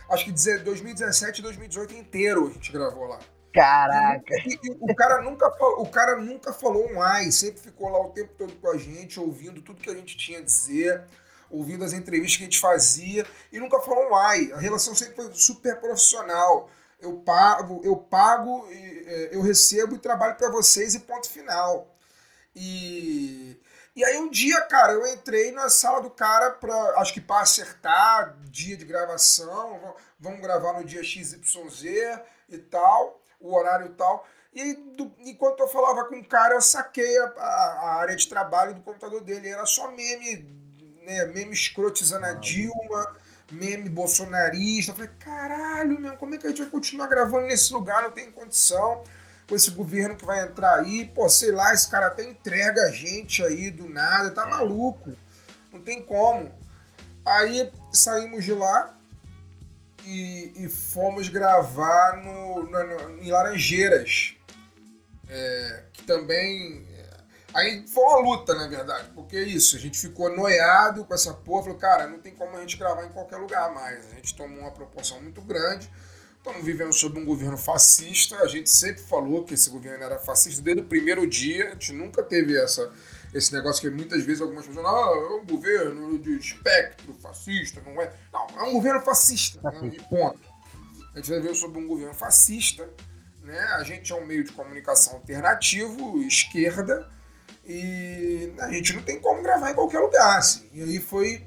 [SPEAKER 4] Acho que 2017 e 2018 inteiro a gente gravou lá.
[SPEAKER 2] Caraca.
[SPEAKER 4] O, cara nunca, o cara nunca falou um ai, sempre ficou lá o tempo todo com a gente, ouvindo tudo que a gente tinha a dizer, ouvindo as entrevistas que a gente fazia, e nunca falou um ai. A relação sempre foi super profissional. Eu pago, eu pago, é, eu recebo e trabalho para vocês e ponto final. E, e aí um dia, cara, eu entrei na sala do cara para, acho que para acertar dia de gravação, vamos gravar no dia XYZ e tal, o horário tal. E do, enquanto eu falava com o cara, eu saquei a, a, a, área de trabalho do computador dele. Era só meme, né, meme escrotizando a Dilma, meme bolsonarista. Eu falei, caralho, meu, como é que a gente vai continuar gravando nesse lugar? Não tem condição com esse governo que vai entrar aí, pô, sei lá, esse cara até entrega a gente aí do nada, tá maluco. Não tem como. Aí saímos de lá e, e fomos gravar no, no, em Laranjeiras. É, que também. Aí foi uma luta, na verdade, porque é isso, a gente ficou noiado com essa porra, falou, cara, não tem como a gente gravar em qualquer lugar mais. A gente tomou uma proporção muito grande Estamos vivendo sob um governo fascista. A gente sempre falou que esse governo era fascista desde o primeiro dia. A gente nunca teve essa, esse negócio que muitas vezes algumas pessoas ah, é um governo de espectro fascista, não é? Não, é um governo fascista, né? e ponto. A gente viveu sob um governo fascista, né? A gente é um meio de comunicação alternativo, esquerda, e a gente não tem como gravar em qualquer lugar, assim. E aí foi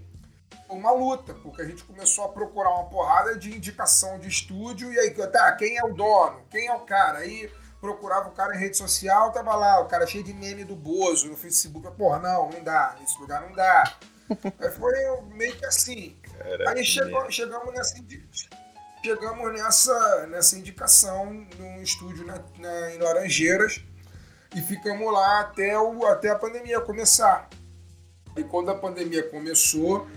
[SPEAKER 4] uma luta, porque a gente começou a procurar uma porrada de indicação de estúdio, e aí, tá, quem é o dono? Quem é o cara? Aí procurava o cara em rede social, tava lá, o cara cheio de meme do Bozo no Facebook, porra, não, não dá, nesse lugar não dá. aí foi meio que assim. Caraca, aí chegou, chegamos nessa chegamos nessa, nessa indicação num estúdio na, na, em Laranjeiras e ficamos lá até, o, até a pandemia começar. E quando a pandemia começou,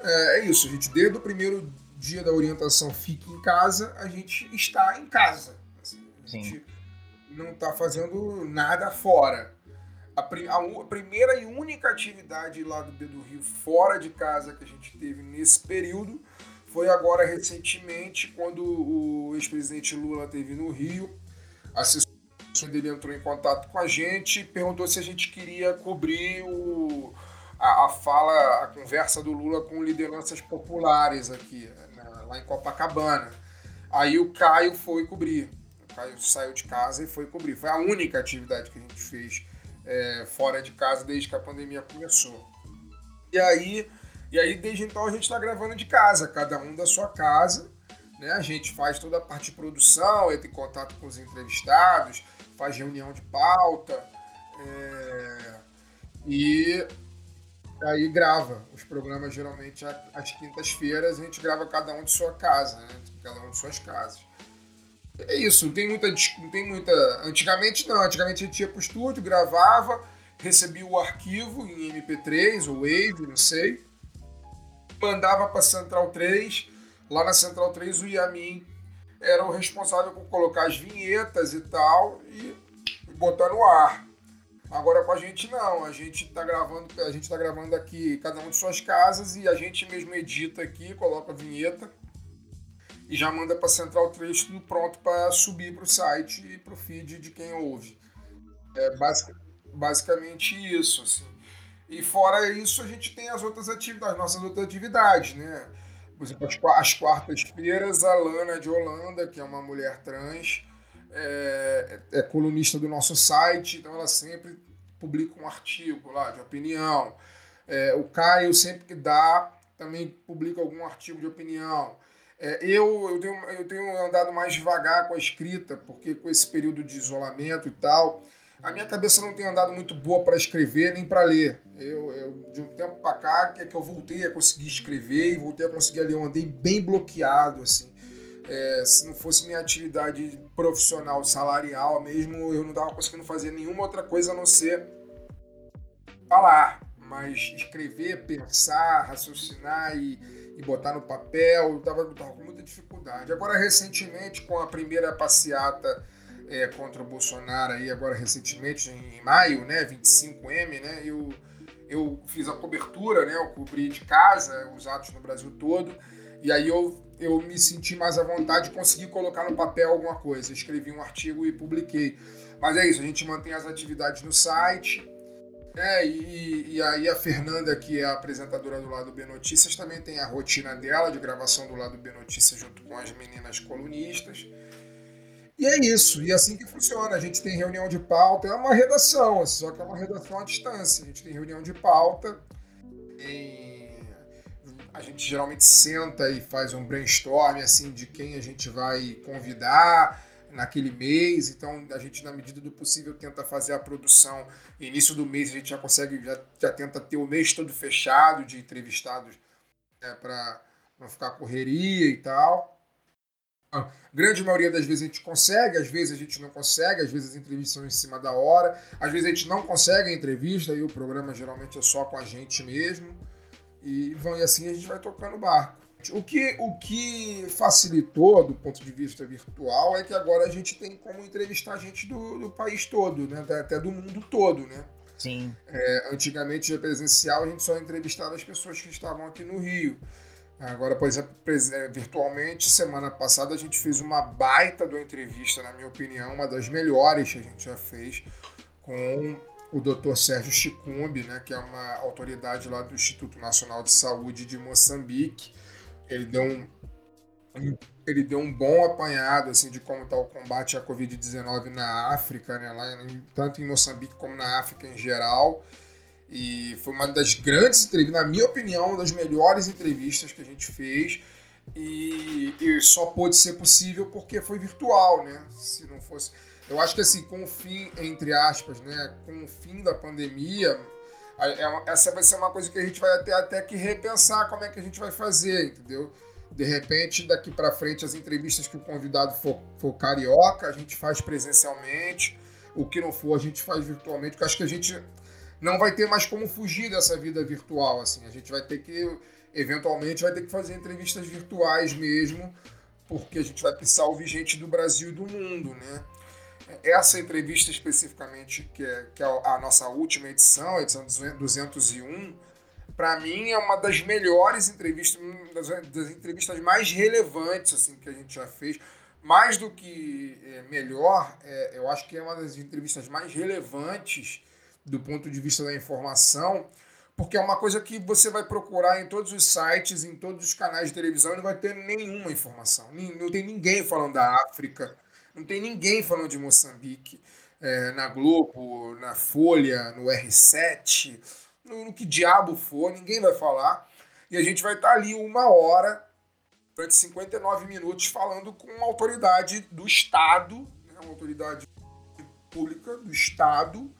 [SPEAKER 4] é, é isso, a gente, desde o primeiro dia da orientação Fique em Casa, a gente está em casa. Assim, a gente não está fazendo nada fora. A, a, a, primeira e única atividade lá do B do Rio fora de casa que a gente teve nesse período foi agora recentemente, quando o ex-presidente Lula esteve no Rio. A assessora dele entrou em contato com a gente e perguntou se a gente queria cobrir o, a, a, fala, a conversa do Lula com lideranças populares aqui, né, lá em Copacabana. Aí o Caio foi cobrir. Saiu de casa e foi cobrir. Foi a única atividade que a gente fez é, fora de casa desde que a pandemia começou. E aí, e aí desde então a gente está gravando de casa, cada um da sua casa. Né? A gente faz toda a parte de produção, entra em contato com os entrevistados, faz reunião de pauta. É, e aí grava os programas geralmente às quintas-feiras, a gente grava cada um de sua casa, né? Cada um de suas casas. É isso, não tem muita. Não tem muita. Antigamente não, antigamente a gente ia pro estúdio, gravava, recebia o arquivo em MP3 ou Wave, não sei. Mandava para Central 3. Lá na Central 3 o Yamin era o responsável por colocar as vinhetas e tal e botar no ar. Agora com a gente não, a gente está gravando, a gente tá gravando aqui cada um de suas casas e a gente mesmo edita aqui, coloca a vinheta e já manda para Central 3 tudo pronto para subir para o site e para o feed de quem ouve. É basic, basicamente isso, assim. E fora isso, a gente tem as outras atividades, nossas outras atividades, né? Por exemplo, as quartas-feiras, a Lana de Holanda, que é uma mulher trans, é, é, colunista do nosso site, então ela sempre publica um artigo lá de opinião. É, o Caio, sempre que dá, também publica algum artigo de opinião. É, eu, eu, tenho, eu tenho andado mais devagar com a escrita, porque com esse período de isolamento e tal, a minha cabeça não tem andado muito boa para escrever nem para ler. Eu, eu, de um tempo para cá, que é que eu voltei a conseguir escrever e voltei a conseguir ler. Eu andei bem bloqueado, assim. É, se não fosse minha atividade profissional, salarial mesmo, eu não estava conseguindo fazer nenhuma outra coisa a não ser falar. Mas escrever, pensar, raciocinar e, e botar no papel, eu estava com muita dificuldade. Agora, recentemente, com a primeira passeata é, contra o Bolsonaro, aí, agora recentemente, em maio, né, 25M, né, eu, eu fiz a cobertura, né, eu cobri de casa os atos no Brasil todo, e aí eu eu me senti mais à vontade de conseguir colocar no papel alguma coisa. Escrevi um artigo e publiquei. Mas é isso, a gente mantém as atividades no site. É, e, e aí a Fernanda, que é a apresentadora do Lado B Notícias, também tem a rotina dela de gravação do Lado B Notícias junto com as meninas colunistas. E é isso, e assim que funciona. A gente tem reunião de pauta, é uma redação, só que é uma redação à distância. A gente tem reunião de pauta, a gente geralmente senta e faz um brainstorm assim de quem a gente vai convidar naquele mês. Então a gente, na medida do possível, tenta fazer a produção. Início do mês a gente já consegue, já, já tenta ter o mês todo fechado de entrevistados né, para não ficar correria e tal. A grande maioria das vezes a gente consegue, às vezes a gente não consegue, às vezes as entrevistas são em cima da hora, às vezes a gente não consegue a entrevista e o programa geralmente é só com a gente mesmo. E, e assim a gente vai tocando o barco. O que, o que facilitou do ponto de vista virtual é que agora a gente tem como entrevistar gente do, do país todo, né? até do mundo todo. Né?
[SPEAKER 2] Sim.
[SPEAKER 4] É, antigamente, presencial, a gente só entrevistava as pessoas que estavam aqui no Rio. Agora, por exemplo, é, virtualmente, semana passada a gente fez uma baita de uma entrevista, na minha opinião, uma das melhores que a gente já fez, com o Dr. Sérgio Chicumbi, né, que é uma autoridade lá do Instituto Nacional de Saúde de Moçambique. Ele deu um, ele deu um bom apanhado assim, de como está o combate à Covid-19 na África, né, lá, tanto em Moçambique como na África em geral. E foi uma das grandes entrevistas, na minha opinião, uma das melhores entrevistas que a gente fez. E, e, só pôde ser possível porque foi virtual, né? Se não fosse. Eu acho que assim, com o fim, entre aspas, né? Com o fim da pandemia, essa vai ser uma coisa que a gente vai até, até que repensar como é que a gente vai fazer, entendeu? De repente, daqui para frente, as entrevistas que o convidado for, for carioca, a gente faz presencialmente. O que não for, a gente faz virtualmente, porque acho que a gente não vai ter mais como fugir dessa vida virtual, assim. A gente vai ter que, eventualmente, vai ter que fazer entrevistas virtuais mesmo, porque a gente vai precisar ouvir gente do Brasil e do mundo, né? Essa entrevista especificamente, que é, que é a nossa última edição, a edição 201, para mim é uma das melhores entrevistas, das, das, entrevistas mais relevantes assim que a gente já fez. Mais do que é, melhor, é, eu acho que é uma das entrevistas mais relevantes do ponto de vista da informação, porque é uma coisa que você vai procurar em todos os sites, em todos os canais de televisão e não vai ter nenhuma informação. Não tem ninguém falando da África, não tem ninguém falando de Moçambique é, na Globo, na Folha, no R7, no, no, que diabo for, ninguém vai falar. E a gente vai estar ali uma hora, durante 59 minutos, falando com uma autoridade do Estado, né, uma autoridade pública do Estado,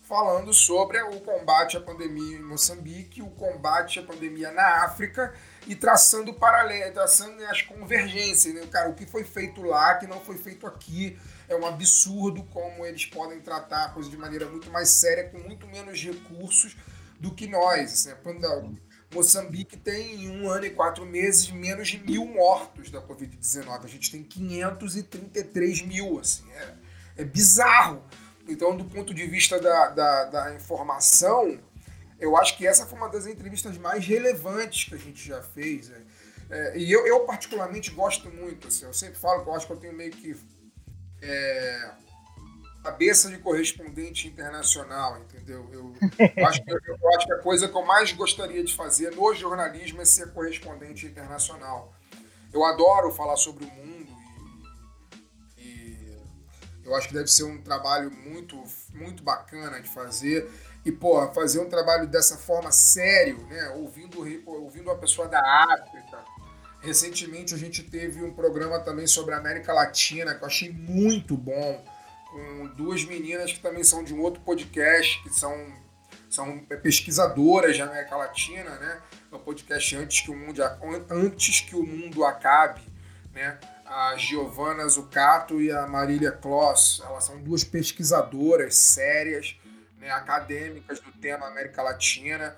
[SPEAKER 4] falando sobre o combate à pandemia em Moçambique, o combate à pandemia na África e traçando paralelos, traçando as convergências, né? Cara, o que foi feito lá, que não foi feito aqui, é um absurdo como eles podem tratar a coisa de maneira muito mais séria, com muito menos recursos do que nós. Assim, Moçambique tem em um ano e quatro meses menos de mil mortos da Covid-19. A gente tem 533 mil, assim, é, é bizarro. Então, do ponto de vista da, da, da, informação, eu acho que essa foi uma das entrevistas mais relevantes que a gente já fez. Né? É, e eu, eu, particularmente, gosto muito. Assim, eu sempre falo que eu acho que eu tenho meio que é, cabeça de correspondente internacional, entendeu? Eu, eu, acho que, eu, acho que a coisa que eu mais gostaria de fazer no jornalismo é ser correspondente internacional. Eu adoro falar sobre o mundo eu acho que deve ser um trabalho muito, muito bacana de fazer. E, pô, fazer um trabalho dessa forma sério, né? Ouvindo, ouvindo uma pessoa da África. Recentemente a gente teve um programa também sobre a América Latina, que eu achei muito bom, com duas meninas que também são de um outro podcast, que são, são pesquisadoras de América Latina, né? No podcast Antes que o Mundo, Antes que o Mundo Acabe, né? a Giovanna Zucato e a Marília Kloss. Elas são duas pesquisadoras sérias, né, acadêmicas do tema América Latina.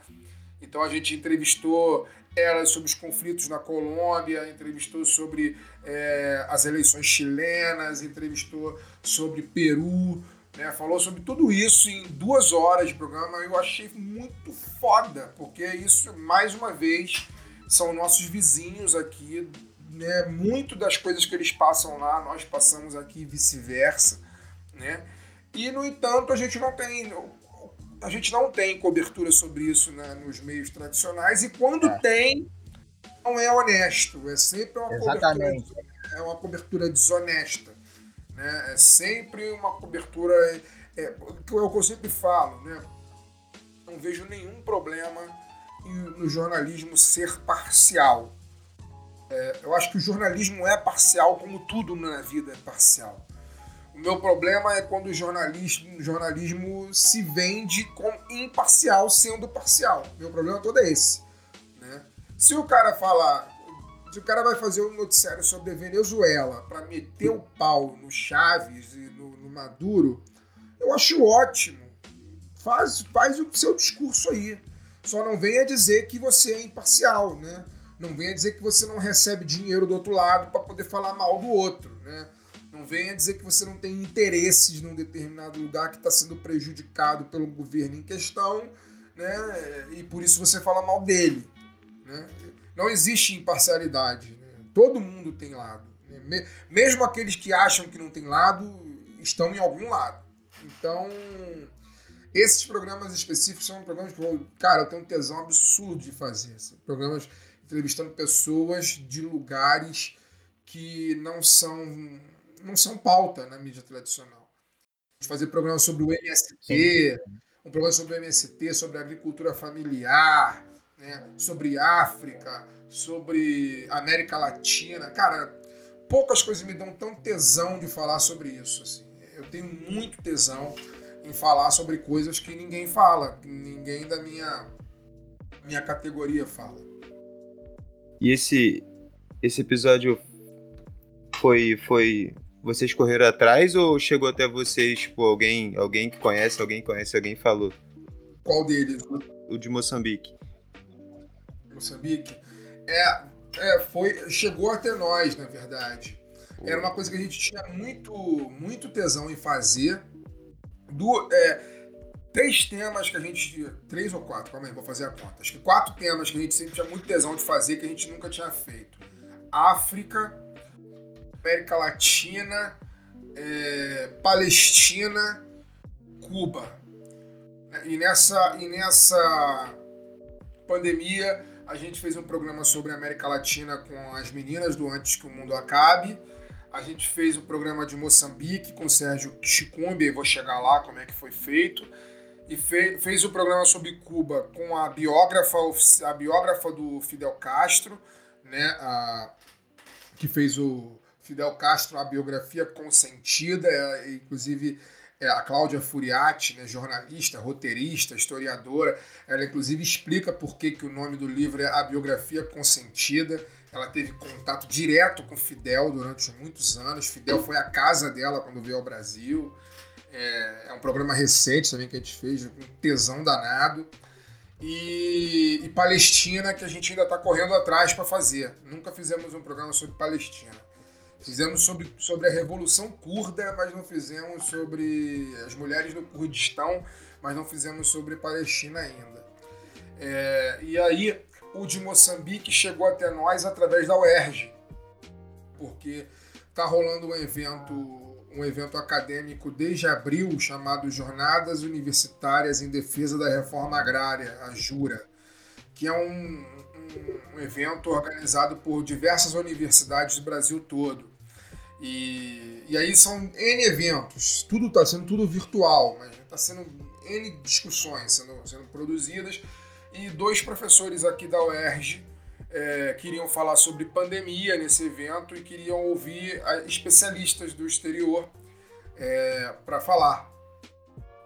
[SPEAKER 4] Então a gente entrevistou elas sobre os conflitos na Colômbia, entrevistou sobre é, as eleições chilenas, entrevistou sobre Peru, né, falou sobre tudo isso em duas horas de programa. Eu achei muito foda, porque isso, mais uma vez, são nossos vizinhos aqui né? Muito das coisas que eles passam lá, nós passamos aqui e vice-versa, né? E no entanto, a gente não tem a gente não tem cobertura sobre isso né, nos meios tradicionais e quando é. tem não é honesto, é sempre uma
[SPEAKER 2] Exatamente.
[SPEAKER 4] cobertura é uma cobertura desonesta, né? É sempre uma cobertura é, é, o que eu sempre falo, né? Não vejo nenhum problema no jornalismo ser parcial. É, eu acho que o jornalismo é parcial, como tudo na vida é parcial. O meu problema é quando o jornalismo, o jornalismo se vende como imparcial, sendo parcial. Meu problema todo é esse. Né? Se o cara falar, se o cara vai fazer um noticiário sobre a Venezuela para meter o pau no Chaves e no, no Maduro, eu acho ótimo. Faz, faz o seu discurso aí. Só não venha dizer que você é imparcial, né? Não venha dizer que você não recebe dinheiro do outro lado para poder falar mal do outro, né? Não venha dizer que você não tem interesses num determinado lugar que está sendo prejudicado pelo governo em questão, né? E por isso você fala mal dele, né? Não existe imparcialidade. Né? Todo mundo tem lado. Né? Mesmo aqueles que acham que não tem lado estão em algum lado. Então, esses programas específicos são programas que, cara, eu tenho um tesão absurdo de fazer. São programas entrevistando pessoas de lugares que não são não são pauta na mídia tradicional. Fazer programa sobre o MST, um programa sobre o MST, sobre agricultura familiar, né? sobre África, sobre América Latina. Cara, poucas coisas me dão tão tesão de falar sobre isso. Assim. Eu tenho muito tesão em falar sobre coisas que ninguém fala, que ninguém da minha, minha categoria fala.
[SPEAKER 3] E esse, esse episódio foi, foi vocês correram atrás ou chegou até vocês, tipo, alguém, alguém que conhece, alguém que conhece, alguém falou?
[SPEAKER 4] Qual deles?
[SPEAKER 3] O de Moçambique.
[SPEAKER 4] Moçambique? É, é, foi, chegou até nós, na verdade. Era uma coisa que a gente tinha muito, muito tesão em fazer. Do, é, três temas que a gente. Três ou quatro, calma aí, vou fazer a conta. Acho que quatro temas que a gente sempre tinha muito tesão de fazer que a gente nunca tinha feito: África, América Latina, é, Palestina, Cuba. E nessa, e nessa pandemia, a gente fez um programa sobre a América Latina com as meninas do Antes que o Mundo Acabe. A gente fez o um programa de Moçambique com o Sérgio Chicumbi, vou chegar lá como é que foi feito. E fez, fez o programa sobre Cuba com a biógrafa, a biógrafa do Fidel Castro, né, a, que fez o, Fidel Castro, uma biografia consentida, é, inclusive é, a Cláudia Furiati, né, jornalista, roteirista, historiadora, ela inclusive explica por que, que o nome do livro é A Biografia Consentida. Ela teve contato direto com Fidel durante muitos anos. Fidel foi à casa dela quando veio ao Brasil. É, é um programa recente também que a gente fez, com tesão danado. E, e Palestina, que a gente ainda está correndo atrás para fazer. Nunca fizemos um programa sobre Palestina. Fizemos sobre, sobre a Revolução Curda, mas não fizemos sobre as mulheres no Kurdistão, mas não fizemos sobre Palestina ainda. É, e aí, o de Moçambique chegou até nós através da UERJ, porque está rolando um evento, um evento acadêmico desde abril chamado Jornadas Universitárias em Defesa da Reforma Agrária, a JURA, que é um, um, um evento organizado por diversas universidades do Brasil todo. E, e aí são N eventos, tudo está sendo tudo virtual, mas está sendo N discussões sendo, sendo produzidas. E dois professores aqui da UERJ é, queriam falar sobre pandemia nesse evento e queriam ouvir especialistas do exterior é, para falar.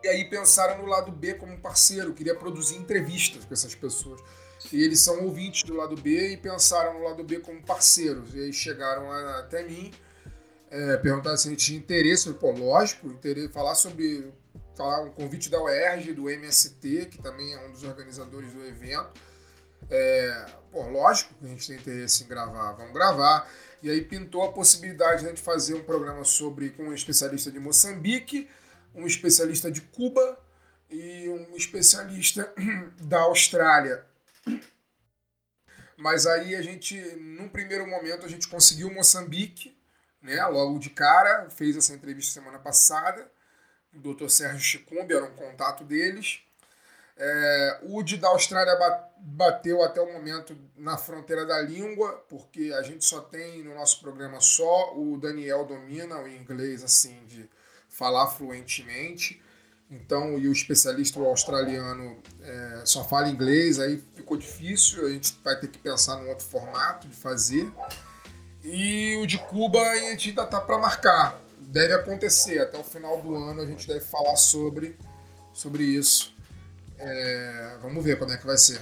[SPEAKER 4] E aí pensaram no lado B como parceiro, queria produzir entrevistas com essas pessoas. E eles são ouvintes do lado B e pensaram no lado B como parceiros. E aí chegaram até mim é, perguntar se a gente tinha interesse. Pô, lógico, interesse, falar sobre falar um convite da UERJ, do MST, que também é um dos organizadores do evento. É, pô, lógico que a gente tem interesse em gravar, vamos gravar. E aí pintou a possibilidade de a gente fazer um programa sobre com um especialista de Moçambique, um especialista de Cuba e um especialista da Austrália. Mas aí a gente, num primeiro momento, a gente conseguiu Moçambique, né? Logo de cara, fez essa entrevista semana passada. O Dr. Sérgio Chicumbi era um contato deles. É, o de da Austrália bateu até o momento na fronteira da língua, porque a gente só tem no nosso programa só o Daniel domina o inglês assim de falar fluentemente. Então, e o especialista australiano é, só fala inglês, aí ficou difícil, a gente vai ter que pensar num outro formato de fazer. E o de Cuba a gente ainda tá para marcar. Deve acontecer, até o final do ano a gente deve falar sobre, sobre isso. É, vamos ver como é que vai ser.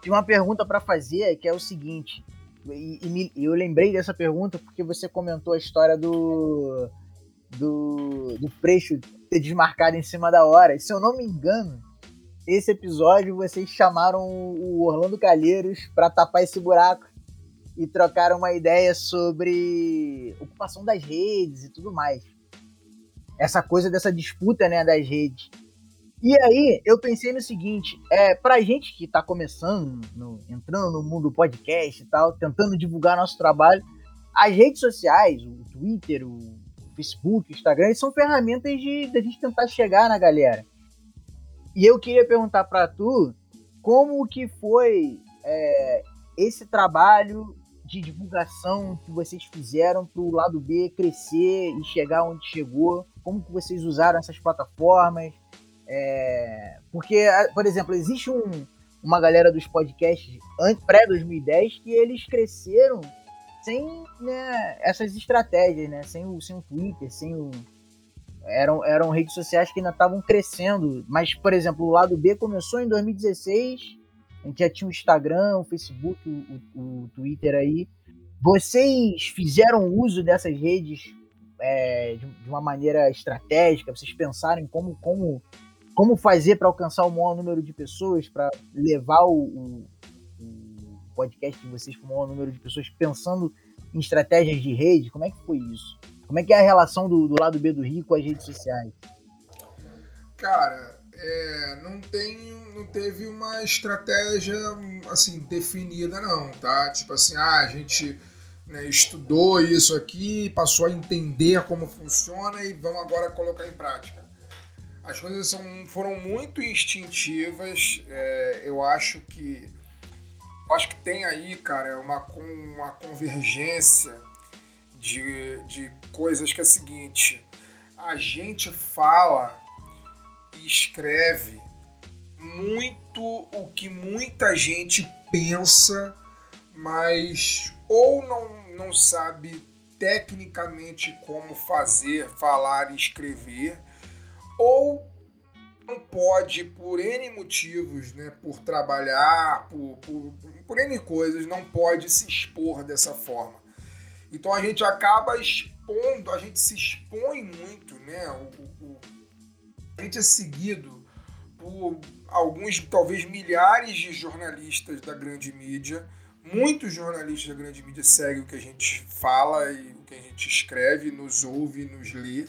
[SPEAKER 2] Tem uma pergunta para fazer que é o seguinte. E, e, eu lembrei dessa pergunta porque você comentou a história do do, do ter desmarcado em cima da hora. E, se eu não me engano, esse episódio vocês chamaram o Orlando Calheiros para tapar esse buraco e trocaram uma ideia sobre ocupação das redes e tudo mais. Essa coisa dessa disputa né, das redes. E aí, eu pensei no seguinte: é, pra gente que tá começando, no, entrando no mundo podcast e tal, tentando divulgar nosso trabalho, as redes sociais, o Twitter, o Facebook, Instagram, são ferramentas de, de a gente tentar chegar na galera. E eu queria perguntar para tu como que foi é, esse trabalho de divulgação que vocês fizeram para o lado B crescer e chegar onde chegou? Como que vocês usaram essas plataformas? É, porque, por exemplo, existe um, uma galera dos podcasts pré-2010 que eles cresceram sem né, essas estratégias, né? Sem o, sem o Twitter, sem o. Eram, eram redes sociais que ainda estavam crescendo. Mas, por exemplo, o lado B começou em 2016. A gente já tinha o Instagram, o Facebook, o, o Twitter aí. Vocês fizeram uso dessas redes é, de, de, uma maneira estratégica? Vocês pensaram em como, como como fazer para alcançar o maior número de pessoas, para levar o, o, o, podcast de vocês para o maior número de pessoas, pensando em estratégias de rede? Como é que foi isso? Como é que é a relação do, do lado B do Rio com as redes sociais?
[SPEAKER 4] Cara, é, não tem, não teve uma estratégia assim definida não, tá? Tipo assim, ah, a gente né, estudou isso aqui, passou a entender como funciona e vamos agora colocar em prática. As coisas são, foram muito instintivas. É, eu acho que. Acho que tem aí, cara, uma, uma convergência de, de coisas que é a seguinte. A gente fala escreve muito o que muita gente pensa, mas ou não, não sabe tecnicamente como fazer, falar e escrever, ou não pode, por N motivos, né, por trabalhar, por, por, por N coisas, não pode se expor dessa forma. Então a gente acaba expondo, a gente se expõe muito, né? O, a gente é seguido por alguns, talvez milhares de jornalistas da grande mídia. Muitos jornalistas da grande mídia seguem o que a gente fala e o que a gente escreve, nos ouve, nos lê,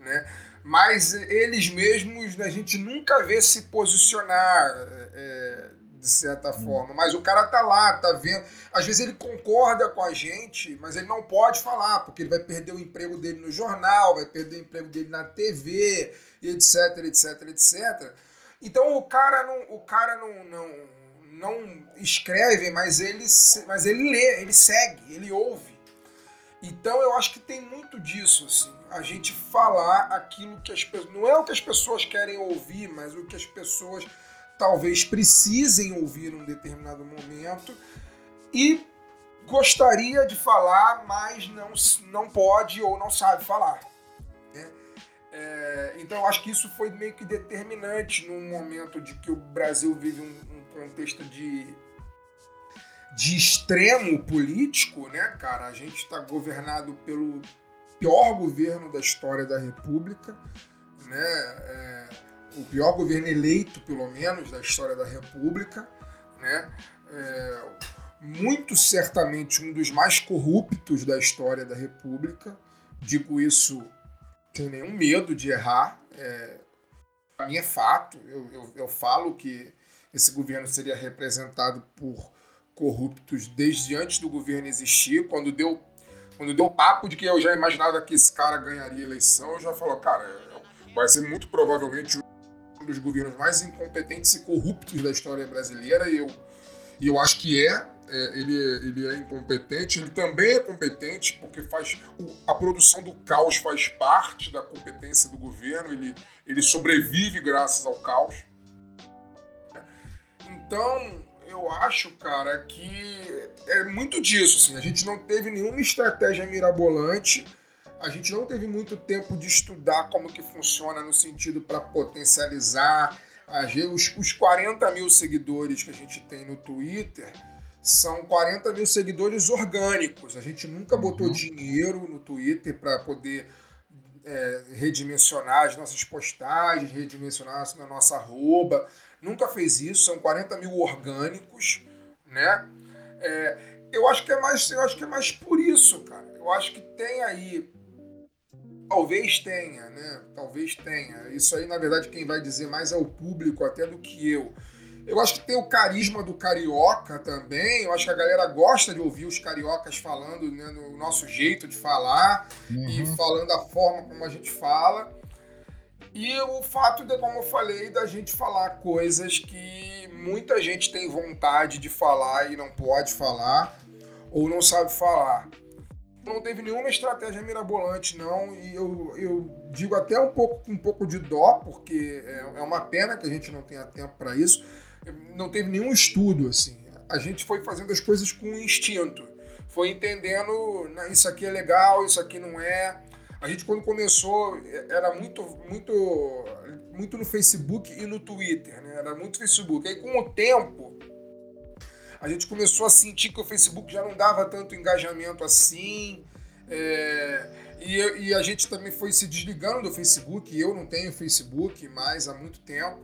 [SPEAKER 4] né? mas eles mesmos a gente nunca vê se posicionar é, de certa hum. forma. Mas o cara tá lá, tá vendo. Às vezes ele concorda com a gente, mas ele não pode falar, porque ele vai perder o emprego dele no jornal, vai perder o emprego dele na TV, etc, etc, etc. Então o cara não, o cara não, não, não escreve, mas ele, mas ele lê, ele segue, ele ouve. Então eu acho que tem muito disso, assim a gente falar aquilo que as pessoas. Não é o que as pessoas querem ouvir, mas o que as pessoas talvez precisem ouvir num determinado momento. E gostaria de falar, mas não, não pode ou não sabe falar. É, então eu acho que isso foi meio que determinante num momento de que o Brasil vive um, um contexto de, de extremo político, né, cara? A gente está governado pelo, pior governo da história da República, né? É, o pior governo eleito, pelo menos, da história da República, né? É, muito certamente um dos mais corruptos da história da República. Digo isso sem nenhum medo de errar. É, para mim é fato. Eu, eu, eu falo que esse governo seria representado por corruptos desde antes do governo existir, quando deu quando deu papo de que eu já imaginava que esse cara ganharia eleição, eu já falou, cara, vai ser muito provavelmente um dos governos mais incompetentes e corruptos da história brasileira, e eu, e eu acho que é, é, ele, ele é incompetente, ele também é competente, porque faz a produção do caos faz parte da competência do governo, ele, ele sobrevive graças ao caos. Então, eu acho, cara, que é muito disso. Assim, a gente não teve nenhuma estratégia mirabolante, a gente não teve muito tempo de estudar como que funciona no sentido para potencializar. Os 40 mil seguidores que a gente tem no Twitter são 40 mil seguidores orgânicos. A gente nunca botou uhum. dinheiro no Twitter para poder é, redimensionar as nossas postagens, redimensionar a nossa arroba nunca fez isso, são 40 mil orgânicos, né? É, eu acho que é mais, eu acho que é mais por isso, cara. Eu acho que tem aí, talvez tenha, né? Talvez tenha. Isso aí, na verdade, quem vai dizer mais é o público até do que eu. Eu acho que tem o carisma do carioca também. Eu acho que a galera gosta de ouvir os cariocas falando né, no nosso jeito de falar uhum. e falando a forma como a gente fala. E o fato de, como eu falei, da gente falar coisas que muita gente tem vontade de falar e não pode falar, ou não sabe falar. Não teve nenhuma estratégia mirabolante, não, e eu, eu digo até um pouco um pouco de dó, porque é, é uma pena que a gente não tenha tempo para isso. Não teve nenhum estudo, assim. A gente foi fazendo as coisas com instinto. Foi entendendo, isso aqui é legal, isso aqui não é a gente quando começou era muito muito muito no Facebook e no Twitter, né? Era muito Facebook. Aí com o tempo a gente começou a sentir que o Facebook já não dava tanto engajamento assim. É, e, e, a gente também foi se desligando do Facebook. Eu não tenho Facebook mais há muito tempo.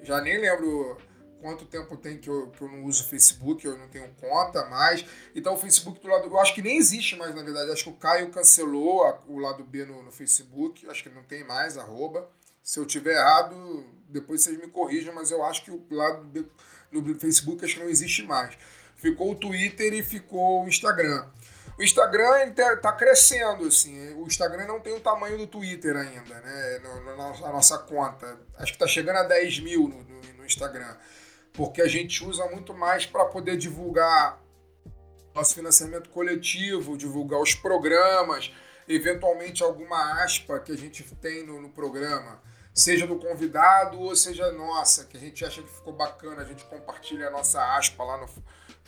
[SPEAKER 4] Já nem lembro quanto tempo tem que eu, que eu não uso Facebook, eu não tenho conta mais. Então o Facebook do lado. Eu acho que nem existe mais, na verdade. Acho que o Caio cancelou a, o lado B no, no Facebook. Acho que não tem mais, arroba. Se eu tiver errado, depois vocês me corrijam, mas eu acho que o lado B no Facebook acho que não existe mais. Ficou o Twitter e ficou o Instagram. O Instagram está tá crescendo, assim. O Instagram não tem o tamanho do Twitter ainda, né? Na nossa conta. Acho que está chegando a 10 mil no, no Instagram porque a gente usa muito mais para poder divulgar nosso financiamento coletivo, divulgar os programas, eventualmente alguma aspa que a gente tem no, no programa, seja do convidado ou seja nossa, que a gente acha que ficou bacana, a gente compartilha a nossa aspa lá no,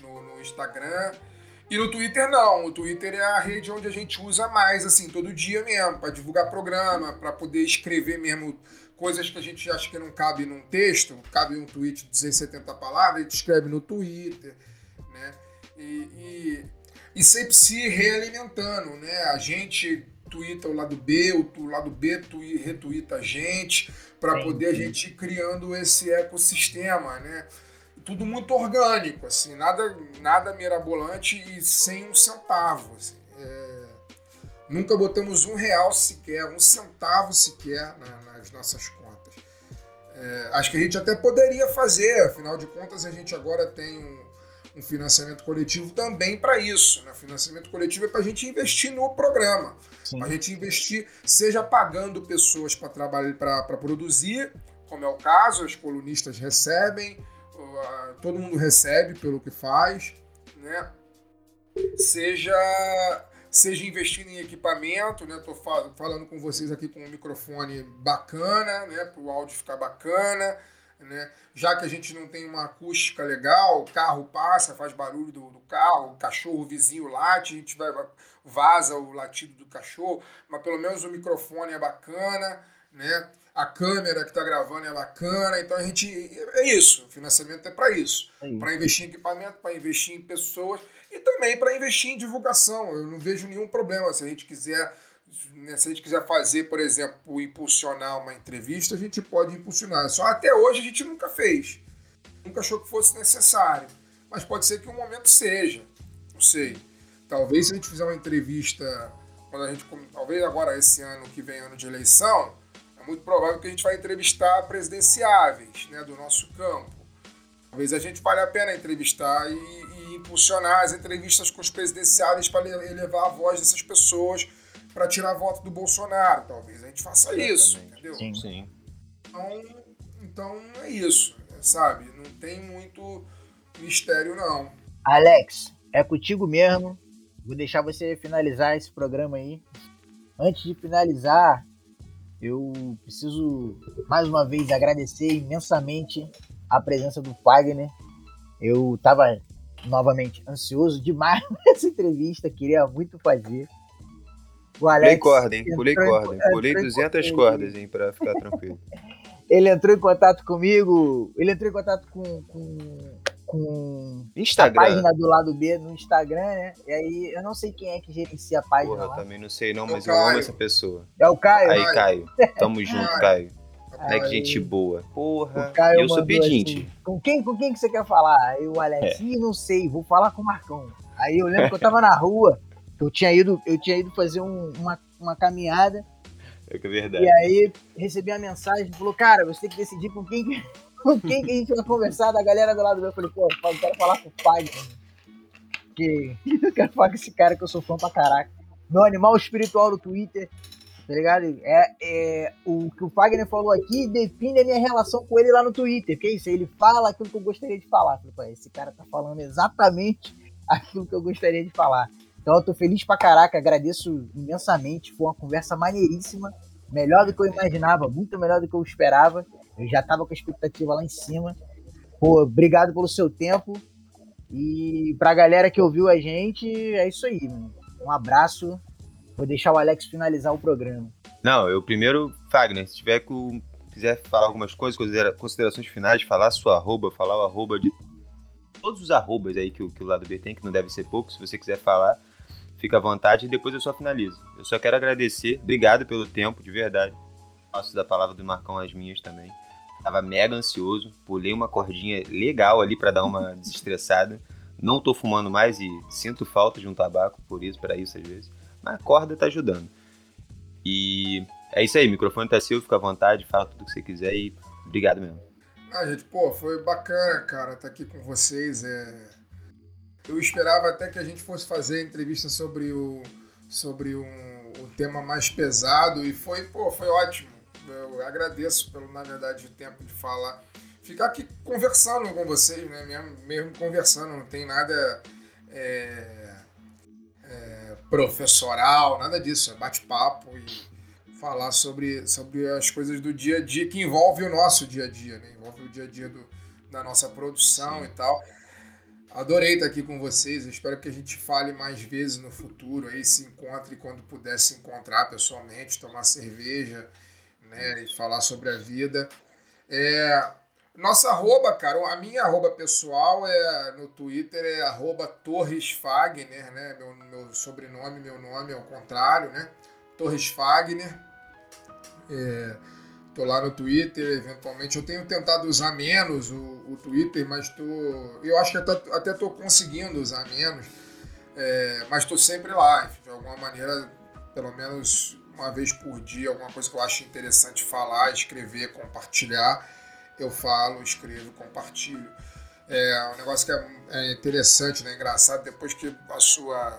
[SPEAKER 4] no, no Instagram. E no Twitter não, o Twitter é a rede onde a gente usa mais, assim, todo dia mesmo, para divulgar programa, para poder escrever mesmo coisas que a gente acha que não cabe num texto, cabe um tweet de 270 palavras, a gente escreve no Twitter, né? E, e, e sempre se realimentando, né? A gente twitta o lado B, o lado B retuita a gente, para poder a gente ir criando esse ecossistema, né? Tudo muito orgânico, assim, nada, nada mirabolante e sem um centavo, assim. É... Nunca botamos um real sequer, um centavo sequer na, as nossas contas. É, acho que a gente até poderia fazer, afinal de contas, a gente agora tem um, um financiamento coletivo também para isso. Né? Financiamento coletivo é para a gente investir no programa, para a gente investir, seja pagando pessoas para trabalhar, para produzir, como é o caso, as colunistas recebem, todo mundo recebe pelo que faz, né? Seja seja investindo em equipamento, né? Tô falando com vocês aqui com um microfone bacana, né? Para o áudio ficar bacana, né? Já que a gente não tem uma acústica legal, o carro passa, faz barulho do, do carro, o cachorro o vizinho late, a gente vai vaza o latido do cachorro, mas pelo menos o microfone é bacana, né? A câmera que está gravando é bacana, então a gente é isso. O financiamento é para isso, é para investir em equipamento, para investir em pessoas e também para investir em divulgação. Eu não vejo nenhum problema se a gente quiser né, se a gente quiser fazer, por exemplo, impulsionar uma entrevista, a gente pode impulsionar. Só até hoje a gente nunca fez. Nunca achou que fosse necessário. Mas pode ser que um momento seja. Não sei. Talvez se a gente fizer uma entrevista, quando a gente. Talvez agora, esse ano que vem, ano de eleição, é muito provável que a gente vai entrevistar presidenciáveis né, do nosso campo. Talvez a gente valha a pena entrevistar e, impulsionar as entrevistas com os presidenciáveis para elevar a voz dessas pessoas para tirar voto do Bolsonaro. Talvez a gente faça isso, entendeu?
[SPEAKER 3] Sim, sim.
[SPEAKER 4] Então, então é isso, sabe? Não tem muito mistério, não.
[SPEAKER 2] Alex, é contigo mesmo. Vou deixar você finalizar esse programa aí. Antes de finalizar, eu preciso mais uma vez agradecer imensamente a presença do Fagner. Eu estava novamente ansioso demais nessa entrevista, queria muito fazer.
[SPEAKER 3] O Alex pulei corda, hein? Pulei corda. Hein? Pulei 200 cordas, hein? Pra ficar tranquilo.
[SPEAKER 2] ele entrou em contato comigo, ele entrou em contato com, com com
[SPEAKER 3] Instagram.
[SPEAKER 2] a página do lado B no Instagram, né? E aí eu não sei quem é que gerencia a página.
[SPEAKER 3] Porra,
[SPEAKER 2] lá.
[SPEAKER 3] também não sei não, mas eu, eu amo essa pessoa.
[SPEAKER 2] É o Caio?
[SPEAKER 3] Aí, Caio. Tamo junto, Caio. É que gente boa. Porra. eu sou pedinte. Assim,
[SPEAKER 2] com quem, com quem que você quer falar? Aí o Alex, é. Não sei, vou falar com o Marcão. Aí eu lembro que eu tava na rua, eu tinha ido, eu tinha ido fazer um, uma, uma caminhada.
[SPEAKER 3] É que é verdade.
[SPEAKER 2] E aí recebi a mensagem, falou, cara, você tem que decidir com quem que com quem que a gente vai conversar da galera do lado meu. Eu falei, pô, eu quero falar com o pai, Que eu quero falar com esse cara que eu sou fã pra caraca. Meu animal espiritual no Twitter, tá ligado? É, é, o que o Fagner falou aqui define a minha relação com ele lá no Twitter. Que é isso? Ele fala aquilo que eu gostaria de falar. Esse cara tá falando exatamente aquilo que eu gostaria de falar. Então eu tô feliz pra caraca, agradeço imensamente. Foi uma conversa maneiríssima, melhor do que eu imaginava, muito melhor do que eu esperava. Eu já tava com a expectativa lá em cima. Pô, obrigado pelo seu tempo. E pra galera que ouviu a gente, é isso aí, mano. Um abraço. Vou deixar o Alex finalizar o programa.
[SPEAKER 3] Não, eu primeiro, Fagner, se tiver com. quiser falar algumas coisas, considerações finais, falar sua arroba, falar o arroba de. Todos os arrobas aí que, que o lado B tem, que não deve ser pouco, se você quiser falar, fica à vontade e depois eu só finalizo. Eu só quero agradecer, obrigado pelo tempo, de verdade. Faço da palavra do Marcão as minhas também. Tava mega ansioso, pulei uma cordinha legal ali para dar uma desestressada. Não tô fumando mais e sinto falta de um tabaco, por isso, para isso às vezes. Mas a corda tá ajudando. E é isso aí, o microfone tá seu, fica à vontade, fala tudo que você quiser e obrigado mesmo.
[SPEAKER 4] Ah, gente, pô, foi bacana, cara, estar tá aqui com vocês. É... Eu esperava até que a gente fosse fazer entrevista sobre o sobre um, um tema mais pesado e foi, pô, foi ótimo eu agradeço pelo, na verdade, o tempo de falar. Ficar aqui conversando com vocês, né? Mesmo, mesmo conversando, não tem nada é, professoral, nada disso. É bate-papo e falar sobre, sobre as coisas do dia a dia que envolve o nosso dia a dia, né? Envolve o dia a dia do, da nossa produção e tal. Adorei estar aqui com vocês. espero que a gente fale mais vezes no futuro. Aí se encontre quando puder se encontrar pessoalmente, tomar cerveja né, e falar sobre a vida. É, nossa arroba, cara, a minha arroba pessoal é no Twitter é arroba Torres Fagner, né? Meu, meu sobrenome, meu nome é o contrário, né? Torres Fagner. É, tô lá no Twitter, eventualmente. Eu tenho tentado usar menos o, o Twitter, mas tô. Eu acho que até, até tô conseguindo usar menos. É, mas tô sempre lá, de alguma maneira, pelo menos uma vez por dia, alguma coisa que eu acho interessante falar, escrever, compartilhar, eu falo, escrevo, compartilho. É um negócio que é, é interessante, né? engraçado, depois que a sua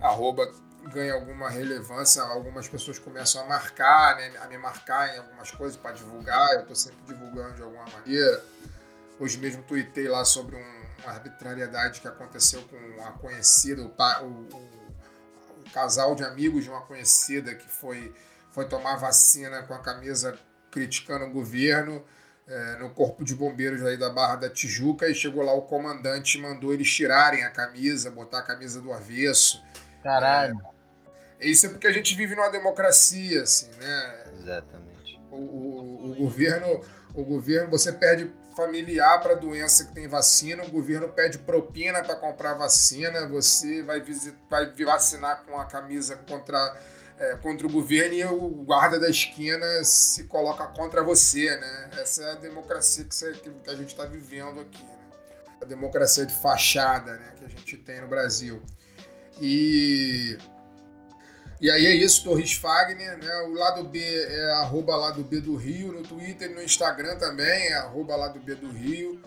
[SPEAKER 4] arroba ganha alguma relevância, algumas pessoas começam a marcar, né? a me marcar em algumas coisas para divulgar, eu estou sempre divulgando de alguma maneira. Hoje mesmo tuitei lá sobre um, uma arbitrariedade que aconteceu com a conhecida, o, o, casal de amigos de uma conhecida que foi, foi tomar vacina com a camisa criticando o governo é, no Corpo de Bombeiros aí da Barra da Tijuca e chegou lá o comandante e mandou eles tirarem a camisa, botar a camisa do avesso.
[SPEAKER 2] Caralho.
[SPEAKER 4] É, isso é porque a gente vive numa democracia, assim, né?
[SPEAKER 3] Exatamente.
[SPEAKER 4] O, o, o governo, o governo, você perde familiar para doença que tem vacina, o governo pede propina para comprar vacina, você vai, visitar, vai vacinar com a camisa contra, é, contra o governo e o guarda da esquina se coloca contra você, né? Essa é a democracia que, você, que a gente está vivendo aqui, né? A democracia de fachada né, que a gente tem no Brasil. E e aí é isso, Torres Fagner, né? O lado B é arroba lado B do Rio, no Twitter e no Instagram também é arroba lado B do Rio,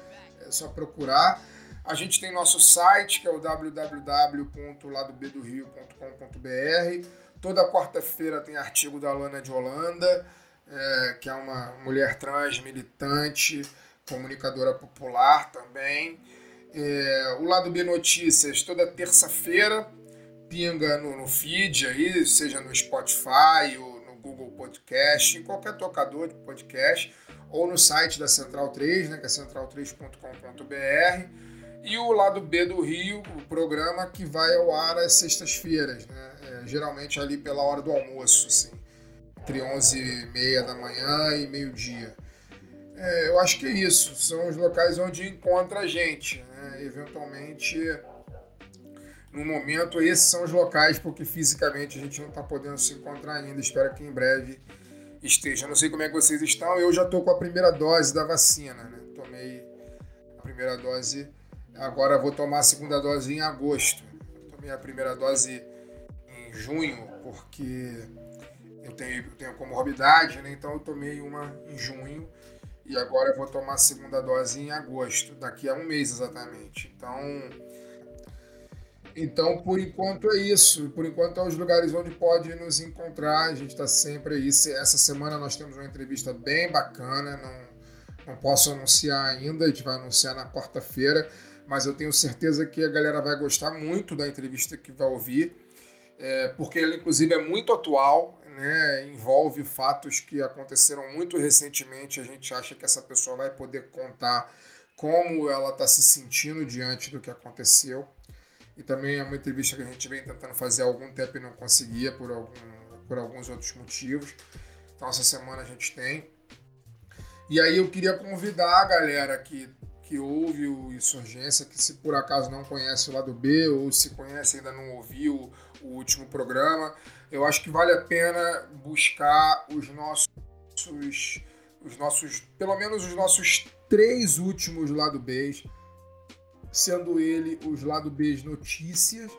[SPEAKER 4] é só procurar. A gente tem nosso site, que é o www.ladobedorio.com.br. Toda quarta-feira tem artigo da Lana de Holanda, é, que é uma mulher trans, militante, comunicadora popular também. É, o Lado B Notícias, toda terça-feira, pinga no, no feed aí, seja no Spotify ou no Google Podcast, em qualquer tocador de podcast, ou no site da Central 3, né, que é central3.com.br. E o lado B do Rio, o programa que vai ao ar às sextas-feiras, né? É, geralmente ali pela hora do almoço, assim, entre 11h30 da manhã e meio-dia. É, eu acho que é isso, são os locais onde encontra a gente. Né? Eventualmente, no momento, esses são os locais, porque fisicamente a gente não está podendo se encontrar ainda. Espero que em breve esteja. Não sei como é que vocês estão, eu já estou com a primeira dose da vacina. Né? Tomei a primeira dose Agora vou tomar a segunda dose em agosto. Tomei a primeira dose em junho, porque eu tenho, eu tenho comorbidade, né? então eu tomei uma em junho e agora eu vou tomar a segunda dose em agosto, daqui a um mês exatamente. Então, então por enquanto é isso. Por enquanto é os lugares onde pode nos encontrar. A gente está sempre aí. Essa semana nós temos uma entrevista bem bacana. Não, não posso anunciar ainda, a gente vai anunciar na quarta-feira mas eu tenho certeza que a galera vai gostar muito da entrevista que vai ouvir, é, porque ela, inclusive, é muito atual, né, envolve fatos que aconteceram muito recentemente. A gente acha que essa pessoa vai poder contar como ela está se sentindo diante do que aconteceu. E também é uma entrevista que a gente vem tentando fazer há algum tempo e não conseguia por, algum, por alguns outros motivos. Então, essa semana a gente tem. E aí eu queria convidar a galera que que ouve o Insurgência, que se por acaso não conhece o lado B ou se conhece ainda não ouviu o último programa, eu acho que vale a pena buscar os nossos, os nossos, pelo menos os nossos três últimos lado B, sendo ele os lado B notícias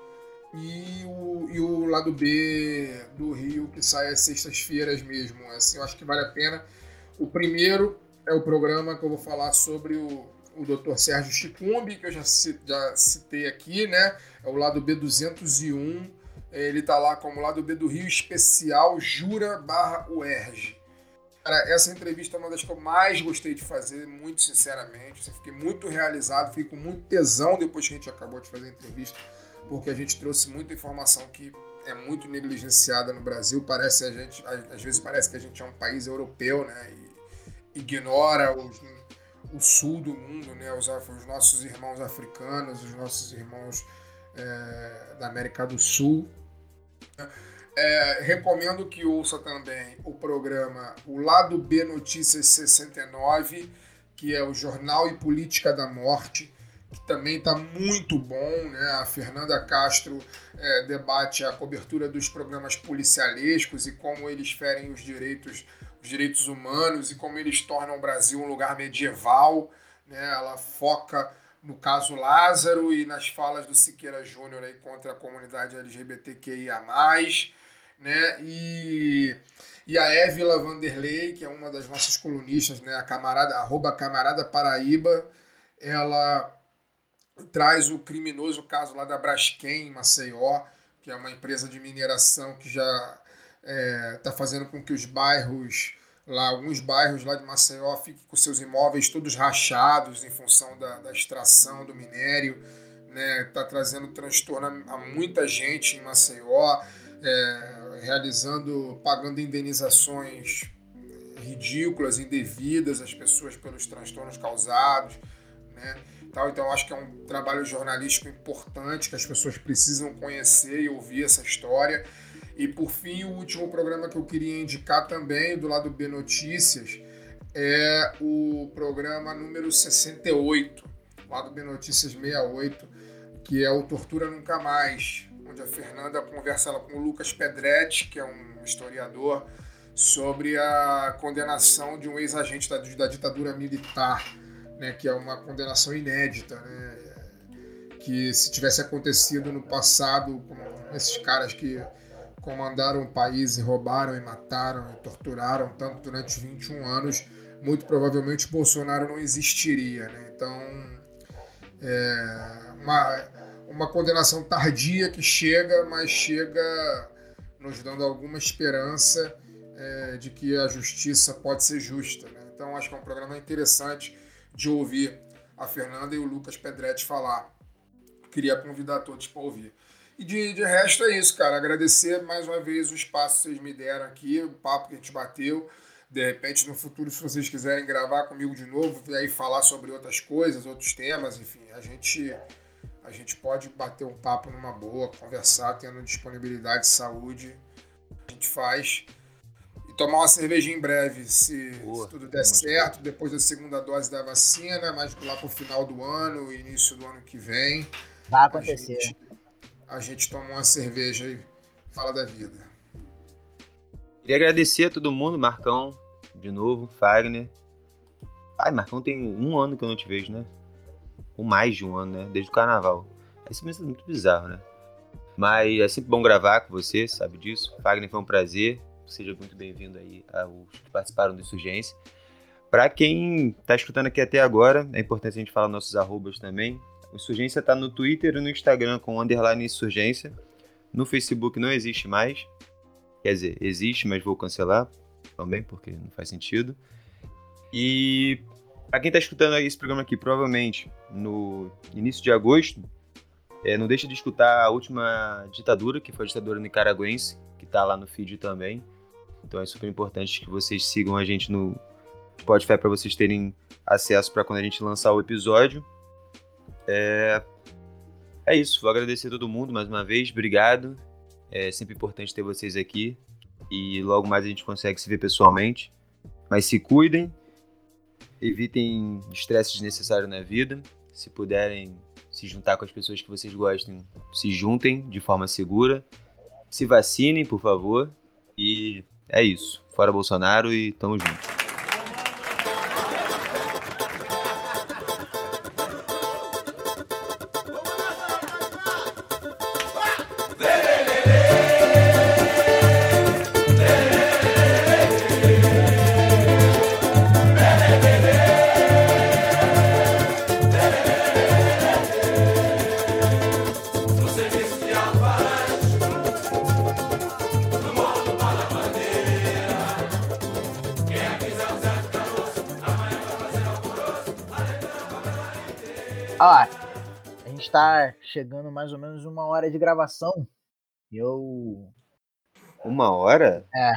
[SPEAKER 4] e o, e o lado B do Rio que sai às sextas-feiras mesmo. Assim, eu acho que vale a pena. O primeiro é o programa que eu vou falar sobre o o Dr. Sérgio Chicumbi, que eu já, já citei aqui, né? É o lado B201. Ele tá lá como lado B do Rio Especial Jura barra UERJ. Cara, essa entrevista é uma das que eu mais gostei de fazer, muito sinceramente. Eu fiquei muito realizado, fiquei com muito tesão depois que a gente acabou de fazer a entrevista, porque a gente trouxe muita informação que é muito negligenciada no Brasil. Parece a gente, às vezes parece que a gente é um país europeu, né? E ignora os o sul do mundo, né? Os, os nossos irmãos africanos, os nossos irmãos é, da América do Sul. É, recomendo que ouça também o programa O Lado B Notícias 69, que é o Jornal e Política da Morte, que também está muito bom. Né? A Fernanda Castro é, debate a cobertura dos programas policialescos e como eles ferem os direitos os direitos humanos e como eles tornam o Brasil um lugar medieval. Né? Ela foca no caso Lázaro e nas falas do Siqueira Júnior aí contra a comunidade LGBTQIA+. Né? E, e a Évila Vanderlei, que é uma das nossas colunistas, né? a camarada, arroba camarada Paraíba, ela traz o criminoso caso lá da Braskem, em Maceió, que é uma empresa de mineração que já está é, tá fazendo com que os bairros lá, alguns bairros lá de Maceió fiquem com seus imóveis todos rachados em função da, da extração do minério, né? Está trazendo transtorno a, muita gente em Maceió, é, realizando, pagando indenizações ridículas, indevidas às pessoas pelos transtornos causados, né? Então, acho que é um trabalho jornalístico importante que as pessoas precisam conhecer e ouvir essa história. E por fim, o último programa que eu queria indicar também, do lado B Notícias, é o programa número 68, lado B Notícias 68, que é o Tortura Nunca Mais, onde a Fernanda conversa com o Lucas Pedretti, que é um historiador, sobre a condenação de um ex-agente da, da, ditadura militar, né, que é uma condenação inédita, né, que se tivesse acontecido no passado com esses caras que comandaram o país e roubaram e mataram e torturaram tanto durante 21 anos, muito provavelmente Bolsonaro não existiria. Né? Então, É uma, uma condenação tardia que chega, mas chega nos dando alguma esperança é, de que a justiça pode ser justa. Né? Então, acho que é um programa interessante de ouvir a Fernanda e o Lucas Pedretti falar. Queria convidar todos para ouvir. E de, de resto é isso, cara. Agradecer mais uma vez o espaço que vocês me deram aqui, o papo que a gente bateu. De repente, no futuro, se vocês quiserem gravar comigo de novo, e aí falar sobre outras coisas, outros temas, enfim, a gente a gente pode bater um papo numa boa, conversar, tendo disponibilidade, saúde, a gente faz. E tomar uma cerveja em breve, se, Boa, se tudo der certo, bom. depois da segunda dose da vacina, mas lá pro final do ano, início do ano que vem.
[SPEAKER 2] Vai acontecer.
[SPEAKER 4] A gente, a gente toma uma cerveja e fala da vida.
[SPEAKER 3] Queria agradecer a todo mundo, Marcão, de novo, Fagner. Ai, Marcão, tem um ano que eu não te vejo, né? Ou mais de um ano, né? Desde o carnaval. Isso é muito bizarro, né? Mas é sempre bom gravar com você, sabe disso. Fagner, foi um prazer. Seja muito bem-vindo aí aos que participaram do Insurgência. Para quem está escutando aqui até agora, é importante a gente falar nossos arrobas também. O Insurgência está no Twitter e no Instagram com underline Insurgência. No Facebook não existe mais. Quer dizer, existe, mas vou cancelar também, porque não faz sentido. E para quem está escutando esse programa aqui, provavelmente no início de agosto, é, não deixa de escutar a última ditadura, que foi a ditadura nicaragüense, que está lá no feed também. Então é super importante que vocês sigam a gente no Spotify para vocês terem acesso para quando a gente lançar o episódio. É... é isso, vou agradecer a todo mundo mais uma vez, obrigado. É sempre importante ter vocês aqui e logo mais a gente consegue se ver pessoalmente. Mas se cuidem, evitem estresse desnecessário na vida. Se puderem se juntar com as pessoas que vocês gostem, se juntem de forma segura. Se vacinem, por favor. E é isso. Fora Bolsonaro e tamo junto.
[SPEAKER 2] Mais ou menos uma hora de gravação. Eu.
[SPEAKER 3] Uma hora?
[SPEAKER 2] É.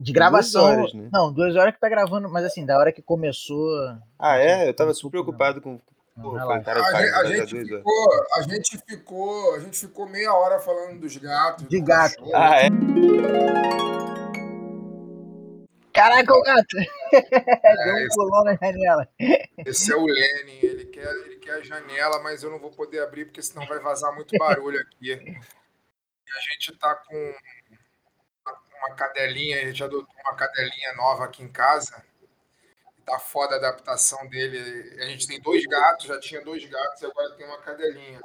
[SPEAKER 2] De gravação. Duas horas, né? Não, duas horas que tá gravando, mas assim, da hora que começou.
[SPEAKER 3] Ah, é? Eu tava super preocupado com. Pô,
[SPEAKER 4] a, gente, a, gente ficou, a gente ficou. A gente ficou meia hora falando dos gatos.
[SPEAKER 2] De gato.
[SPEAKER 3] Ah, é?
[SPEAKER 2] Caraca, o gato! É, Deu um pulão na janela.
[SPEAKER 4] Esse é o Lenin, ele quer, ele quer a janela, mas eu não vou poder abrir porque senão vai vazar muito barulho aqui. E a gente tá com uma cadelinha, a gente adotou uma cadelinha nova aqui em casa. Tá foda a adaptação dele. A gente tem dois gatos, já tinha dois gatos e agora tem uma cadelinha.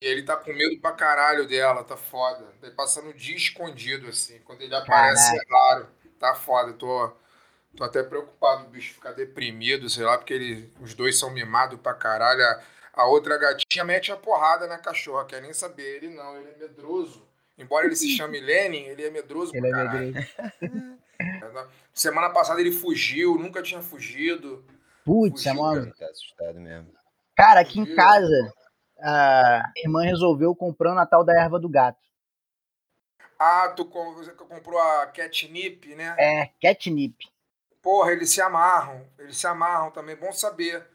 [SPEAKER 4] E ele tá com medo pra caralho dela, tá foda. Tá passando o dia escondido, assim. Quando ele aparece, Caraca. é raro tá foda. Tô, tô até preocupado o bicho ficar deprimido, sei lá, porque ele, os dois são mimados pra caralho. A, a outra gatinha mete a porrada na cachorra, quer nem saber. Ele não, ele é medroso. Embora ele se chame Lenin, ele é medroso ele pra é caralho. É Semana passada ele fugiu, nunca tinha fugido.
[SPEAKER 2] Putz, é mano.
[SPEAKER 3] Tá assustado mesmo.
[SPEAKER 2] Cara, aqui fugiu. em casa, a irmã resolveu comprando a tal da erva do gato.
[SPEAKER 4] Ah, tu comprou a catnip, né?
[SPEAKER 2] É, catnip.
[SPEAKER 4] Porra, eles se amarram. Eles se amarram também, bom saber.